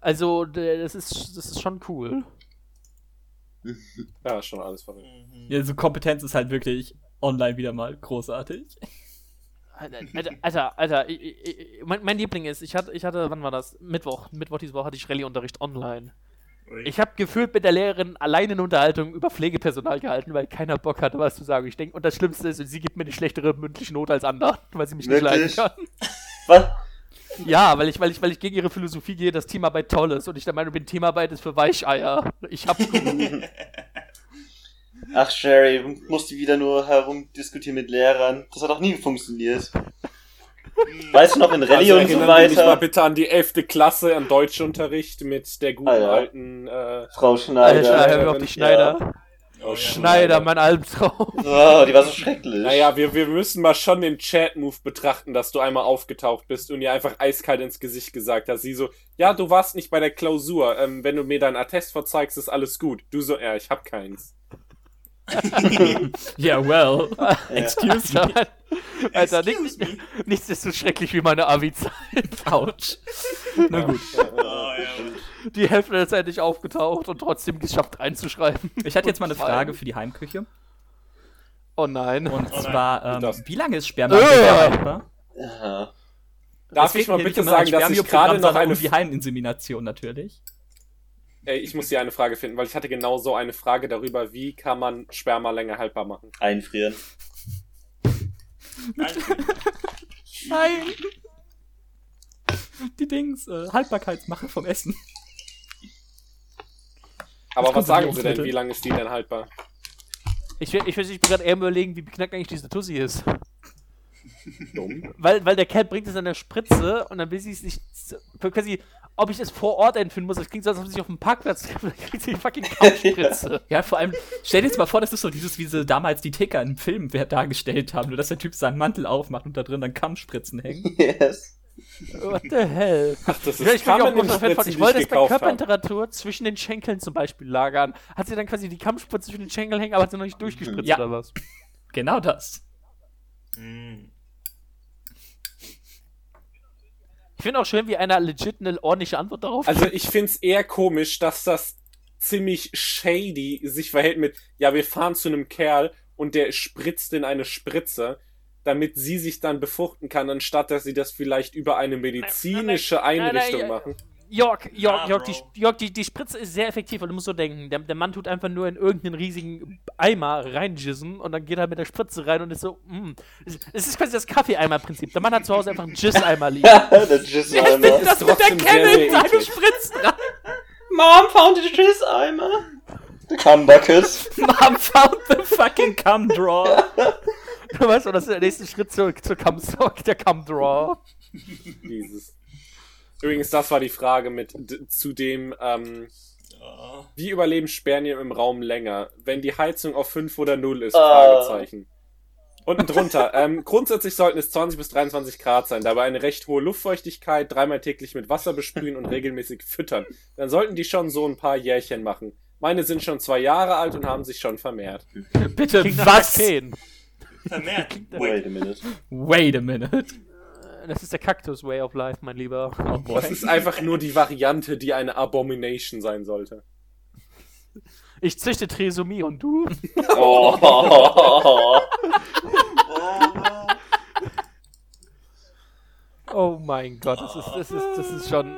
Also, das ist, das ist schon cool. Ja, schon alles verrückt. Ja, so Kompetenz ist halt wirklich online wieder mal großartig. Alter, Alter, Alter, ich, ich, mein, mein Liebling ist, ich hatte, ich hatte, wann war das? Mittwoch. Mittwoch diese Woche hatte ich Rallye-Unterricht online. Ich habe gefühlt mit der Lehrerin alleine eine Unterhaltung über Pflegepersonal gehalten, weil keiner Bock hatte, was zu sagen. Ich denke, und das Schlimmste ist, sie gibt mir eine schlechtere mündliche Note als andere, weil sie mich nicht leiden kann. Was? Ja, weil ich, weil ich, weil ich gegen ihre Philosophie gehe, dass Teamarbeit toll ist und ich der Meinung bin, Teamarbeit ist für Weicheier. Ich hab genug. Ach, Sherry, musste wieder nur herumdiskutieren mit Lehrern. Das hat auch nie funktioniert. Weißt du noch, in Rallye Also und so Sie dich mal weiter? bitte an die 11. Klasse an Deutschunterricht mit der guten Ah, ja. alten äh, Frau Alter, Schneider. hör mir auf die Schneider. oh, ja. Schneider, mein Albtraum. Oh, die war so schrecklich. Naja, wir, wir müssen mal schon den Chat-Move betrachten, dass du einmal aufgetaucht bist und ihr einfach eiskalt ins Gesicht gesagt hast. Sie so, ja, du warst nicht bei der Klausur. Ähm, wenn du mir dein Attest vorzeigst, ist alles gut. Du so, ja, ich hab keins. Ja, well. Excuse me. Alter, Excuse nichts, me. nichts ist so schrecklich wie meine Abi-Zeit. Autsch. Na gut. Oh, ja. Die Hälfte Zeit nicht aufgetaucht und trotzdem geschafft reinzuschreiben. Ich hatte jetzt mal eine Frage für die Heimküche. Oh nein. Und nein. zwar, ähm, wie lange ist Sperma Äh. haltbar? Darf ich mal nicht bitte sagen, dass ich gerade noch eine um die Heiminsemination natürlich. Ey, ich muss hier eine Frage finden, weil ich hatte genau so eine Frage darüber, wie kann man Sperma länger haltbar machen. Einfrieren. Nein, Nein. Die Dings, äh, Haltbarkeitsmache vom Essen. Aber was sagen Sie denn? Wie lange ist die denn haltbar? Ich, ich, ich, bin gerade eher überlegen, wie beknackt eigentlich diese Tussi ist. Dumm. Weil, weil der Kerl bringt es an der Spritze und dann will sie es nicht. Quasi, ob ich es vor Ort einführen muss, das klingt so, als ob sich auf dem Parkplatz dann kriegt sie die fucking Kampfspritze. Ja, vor allem, stell dir jetzt mal vor, das ist so dieses, wie sie damals die Ticker im Film dargestellt haben, nur dass der Typ seinen Mantel aufmacht und da drin dann Kammspritzen hängen. Yes. What the hell? Ach, das Ja, ich, auch Carmen großer Fan von. Spritzen, ich wollte es bei. Körpertemperatur zwischen den Schenkeln zum Beispiel lagern. Hat sie dann quasi die Kampfspritze zwischen den Schenkeln hängen, aber hat sie noch nicht durchgespritzt Ja. oder was? Genau das. Mm. Ich finde auch schön, wie einer legit eine ordentliche Antwort darauf Also ich find's eher komisch, dass das ziemlich shady sich verhält mit, ja, wir fahren zu einem Kerl und der spritzt in eine Spritze, damit sie sich dann befruchten kann, anstatt dass sie das vielleicht über eine medizinische nein, nein, Einrichtung machen. Jörg, Jörg, Jörg, die. Jörg die, die Spritze ist sehr effektiv, weil du musst so denken, der, der Mann tut einfach nur in irgendeinen riesigen Eimer reinjissen und dann geht er mit der Spritze rein und ist so, mm. Es es ist quasi das Kaffeeeimer-Prinzip. Der Mann hat zu Hause einfach einen Jizz-Eimer liegen. der Jizz-Eimer. Das mit der Kelle in seine. Spritzen. Mom found the Jizz-Eimer. The cum bucket. Mom found the fucking cum drawer. Du weißt, und das ist der nächste Schritt zur, zur Cum-Sock, der Cum-Draw. Dieses. Übrigens, das war die Frage mit zu dem, ähm, Ja. wie überleben Spermien im Raum länger, wenn die Heizung auf 5 oder 0 ist? Ah. Fragezeichen. Unten drunter. ähm, grundsätzlich sollten es 20 bis 23 Grad sein, dabei eine recht hohe Luftfeuchtigkeit, dreimal täglich mit Wasser besprühen und regelmäßig füttern. Dann sollten die schon so ein paar Jährchen machen. Meine sind schon zwei Jahre alt und haben sich schon vermehrt. Bitte, was? Vermehrt. Wait a minute. Wait a minute. Das ist der Cactus Way of Life, mein Lieber. Oh boy. Das ist einfach nur die Variante, die eine Abomination sein sollte. Ich züchte Trisomie und du? Oh. Oh, Oh mein Gott, das ist, das ist, das ist schon.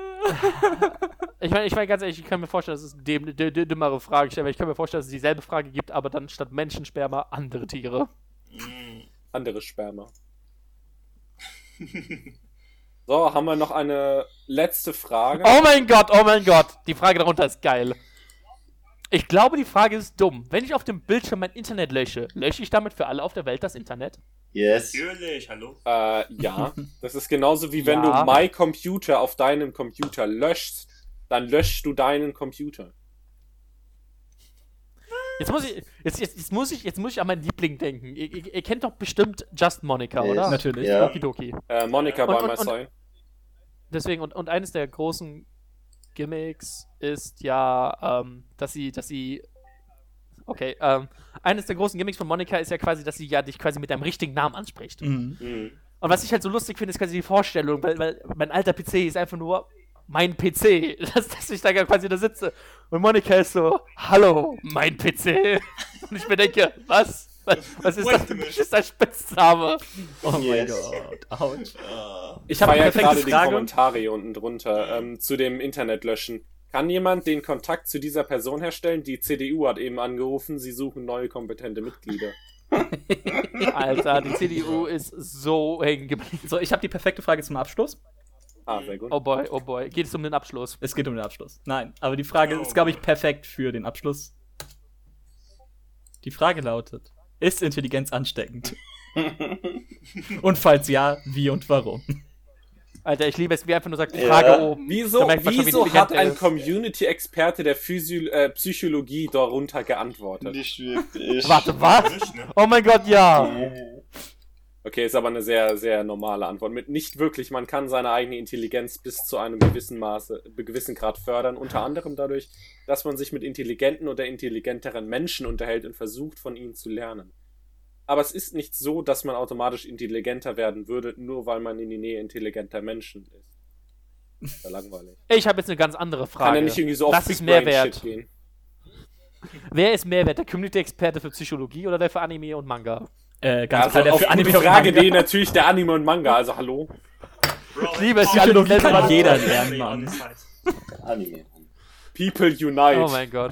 Ich meine, ich meine ganz ehrlich, ich kann mir vorstellen, dass es d- dümmere Fragen stellen, weil ich kann mir vorstellen, dass es dieselbe Frage gibt, aber dann statt Menschensperma andere Tiere. Anderes Sperma. So, haben wir noch eine letzte Frage. Oh mein Gott, oh mein Gott, die Frage darunter ist geil. Ich glaube, die Frage ist dumm. Wenn ich auf dem Bildschirm mein Internet lösche, lösche ich damit für alle auf der Welt das Internet? Yes. Natürlich, hallo. Äh, ja. Das ist genauso wie wenn Ja. du My Computer auf deinem Computer löschst, dann löschst du deinen Computer. Jetzt muss ich, jetzt, jetzt, jetzt muss ich, jetzt muss ich an meinen Liebling denken. Ihr, ihr, ihr kennt doch bestimmt Just Monica, Yes. oder? Natürlich. Ja. Okidoki. Äh, Monica Und- by und- my und- side. Deswegen, und, und eines der großen Gimmicks ist ja, ähm, dass sie, dass sie. Okay, ähm, eines der großen Gimmicks von Monika ist ja quasi, dass sie ja dich quasi mit deinem richtigen Namen anspricht. Mhm. Mhm. Und was ich halt so lustig finde, ist quasi die Vorstellung, weil, weil mein alter PC ist einfach nur mein PC, dass, dass ich da quasi da sitze. Und Monika ist so, hallo, mein PC. Und ich mir denke, was? Was, was ist das für ist das Spitzname? Oh mein Yes. Gott. Autsch. Äh, Ich habe ja gerade die. Kommentare hier unten drunter ähm, zu dem Internetlöschen. Kann jemand den Kontakt zu dieser Person herstellen? Die CDU hat eben angerufen, sie suchen neue kompetente Mitglieder. Alter, die CDU ist so hängen geblieben. So, ich habe die perfekte Frage zum Abschluss. Ah, sehr gut. Oh boy, oh boy. Geht es um den Abschluss? Es geht um den Abschluss. Nein, aber die Frage Oh. ist, glaube ich, perfekt für den Abschluss. Die Frage lautet: Ist Intelligenz ansteckend? und falls ja, wie und warum? Alter, ich liebe es, wie einfach nur sagt, die Ja. Frage oben. Wieso, man schon, wie wieso hat ein. Community-Experte der Physio äh, Psychologie darunter geantwortet? Nicht wirklich. Warte, was? ne? Oh mein Gott, ja. Okay, ist aber eine sehr, sehr normale Antwort. Mit nicht wirklich, man kann seine eigene Intelligenz bis zu einem gewissen Maße, gewissen Grad fördern. Unter anderem dadurch, dass man sich mit intelligenten oder intelligenteren Menschen unterhält und versucht, von ihnen zu lernen. Aber es ist nicht so, dass man automatisch intelligenter werden würde, nur weil man in die Nähe intelligenter Menschen ist. Sehr langweilig. Ich habe jetzt eine ganz andere Frage. Kann ja nicht irgendwie so auf Was Big ist Mehrwert? Gehen. Wer ist Mehrwert? Der Community-Experte für Psychologie oder der für Anime und Manga? Äh, ganz Also klar, der auf für Anime die und Frage Manga. D natürlich der Anime und Manga, also hallo. Ich liebe es, oh, Psychologie kann jeder Anime lernen, Mann. Anime. People unite. Oh mein Gott.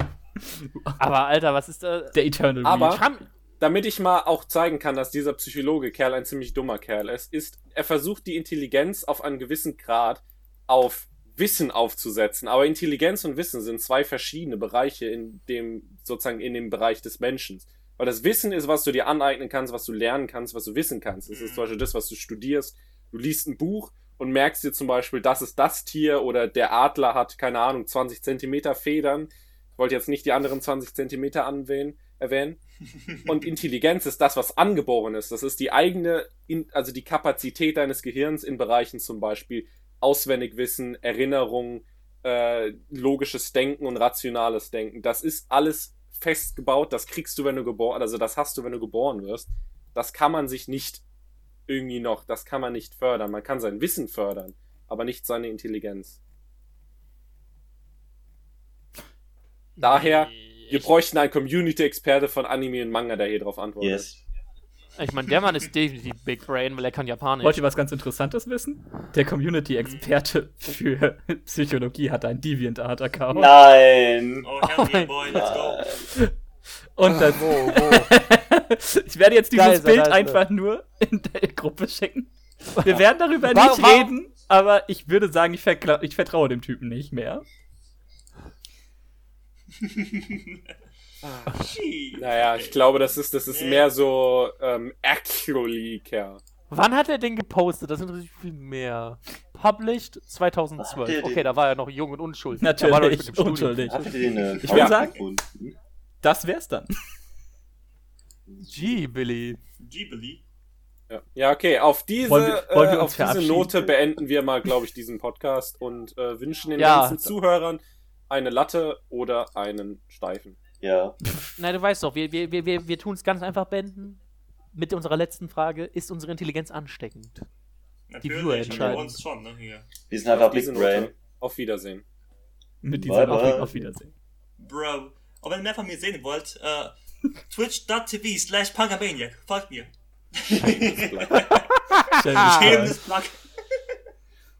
Aber Alter, was ist da? Der Eternal Aber- Reach. Damit ich mal auch zeigen kann, dass dieser Psychologe Kerl ein ziemlich dummer Kerl ist, ist, er versucht die Intelligenz auf einen gewissen Grad auf Wissen aufzusetzen. Aber Intelligenz und Wissen sind zwei verschiedene Bereiche in dem, sozusagen in dem Bereich des Menschen. Weil das Wissen ist, was du dir aneignen kannst, was du lernen kannst, was du wissen kannst. Das ist zum Beispiel das, was du studierst. Du liest ein Buch und merkst dir zum Beispiel, das ist das Tier oder der Adler hat, keine Ahnung, 20 Zentimeter Federn. Ich wollte jetzt nicht die anderen 20 Zentimeter anwählen, erwähnen. Und Intelligenz ist das, was angeboren ist. Das ist die eigene, also die Kapazität deines Gehirns in Bereichen zum Beispiel Auswendigwissen, Erinnerung, äh, logisches Denken und rationales Denken. Das ist alles festgebaut. Das kriegst du, wenn du geboren, also das hast du, wenn du geboren wirst. Das kann man sich nicht irgendwie noch, das kann man nicht fördern. Man kann sein Wissen fördern, aber nicht seine Intelligenz. Daher, wir bräuchten einen Community-Experte von Anime und Manga, der hier drauf antwortet. Yes. Ich meine, der Mann ist definitiv Big Brain, weil er kann Japanisch. Wollt ihr was ganz Interessantes wissen? Der Community-Experte für Psychologie hat einen DeviantArt-Account. Nein. Oh, hell yeah, boy, let's go. Und das, Wo, wo? ich werde jetzt dieses Geil, Bild geil. einfach nur in der Gruppe schicken. Wir werden darüber Warum- nicht warum- reden, aber ich würde sagen, ich, ich vertraue dem Typen nicht mehr. Gee. Naja, ich glaube, das ist, das ist mehr so ähm, actually, Kerl. Wann hat er den gepostet? Das interessiert mich viel mehr. Published Habt ihr 2012. den- Okay, da war er noch jung und unschuldig. Natürlich, war er noch mit dem Studium. unschuldig. Äh, Ich würde sagen, gefunden? das wär's dann. Gee, Billy. Ghibli. Ja, ja okay. Auf diese, Wollen wir- wollen wir äh, auf diese? Note beenden wir mal, glaube ich, diesen Podcast und äh, wünschen den Ja. ganzen Zuhörern eine Latte oder einen Steifen. Ja. Nein, du weißt doch, wir, wir, wir, wir, wir tun es ganz einfach beenden. Mit unserer letzten Frage: Ist unsere Intelligenz ansteckend? Natürlich, Viewer bei entscheiden. uns schon, ne? Hier. Wir sind einfach Big Brain. Auf Wiedersehen. Mit dieser Bye, bye. Nachricht auf Wiedersehen. Bro. Und wenn ihr mehr von mir sehen wollt, äh, twitch.tv slash punkamaniac. Folgt mir. Schämendes Plug.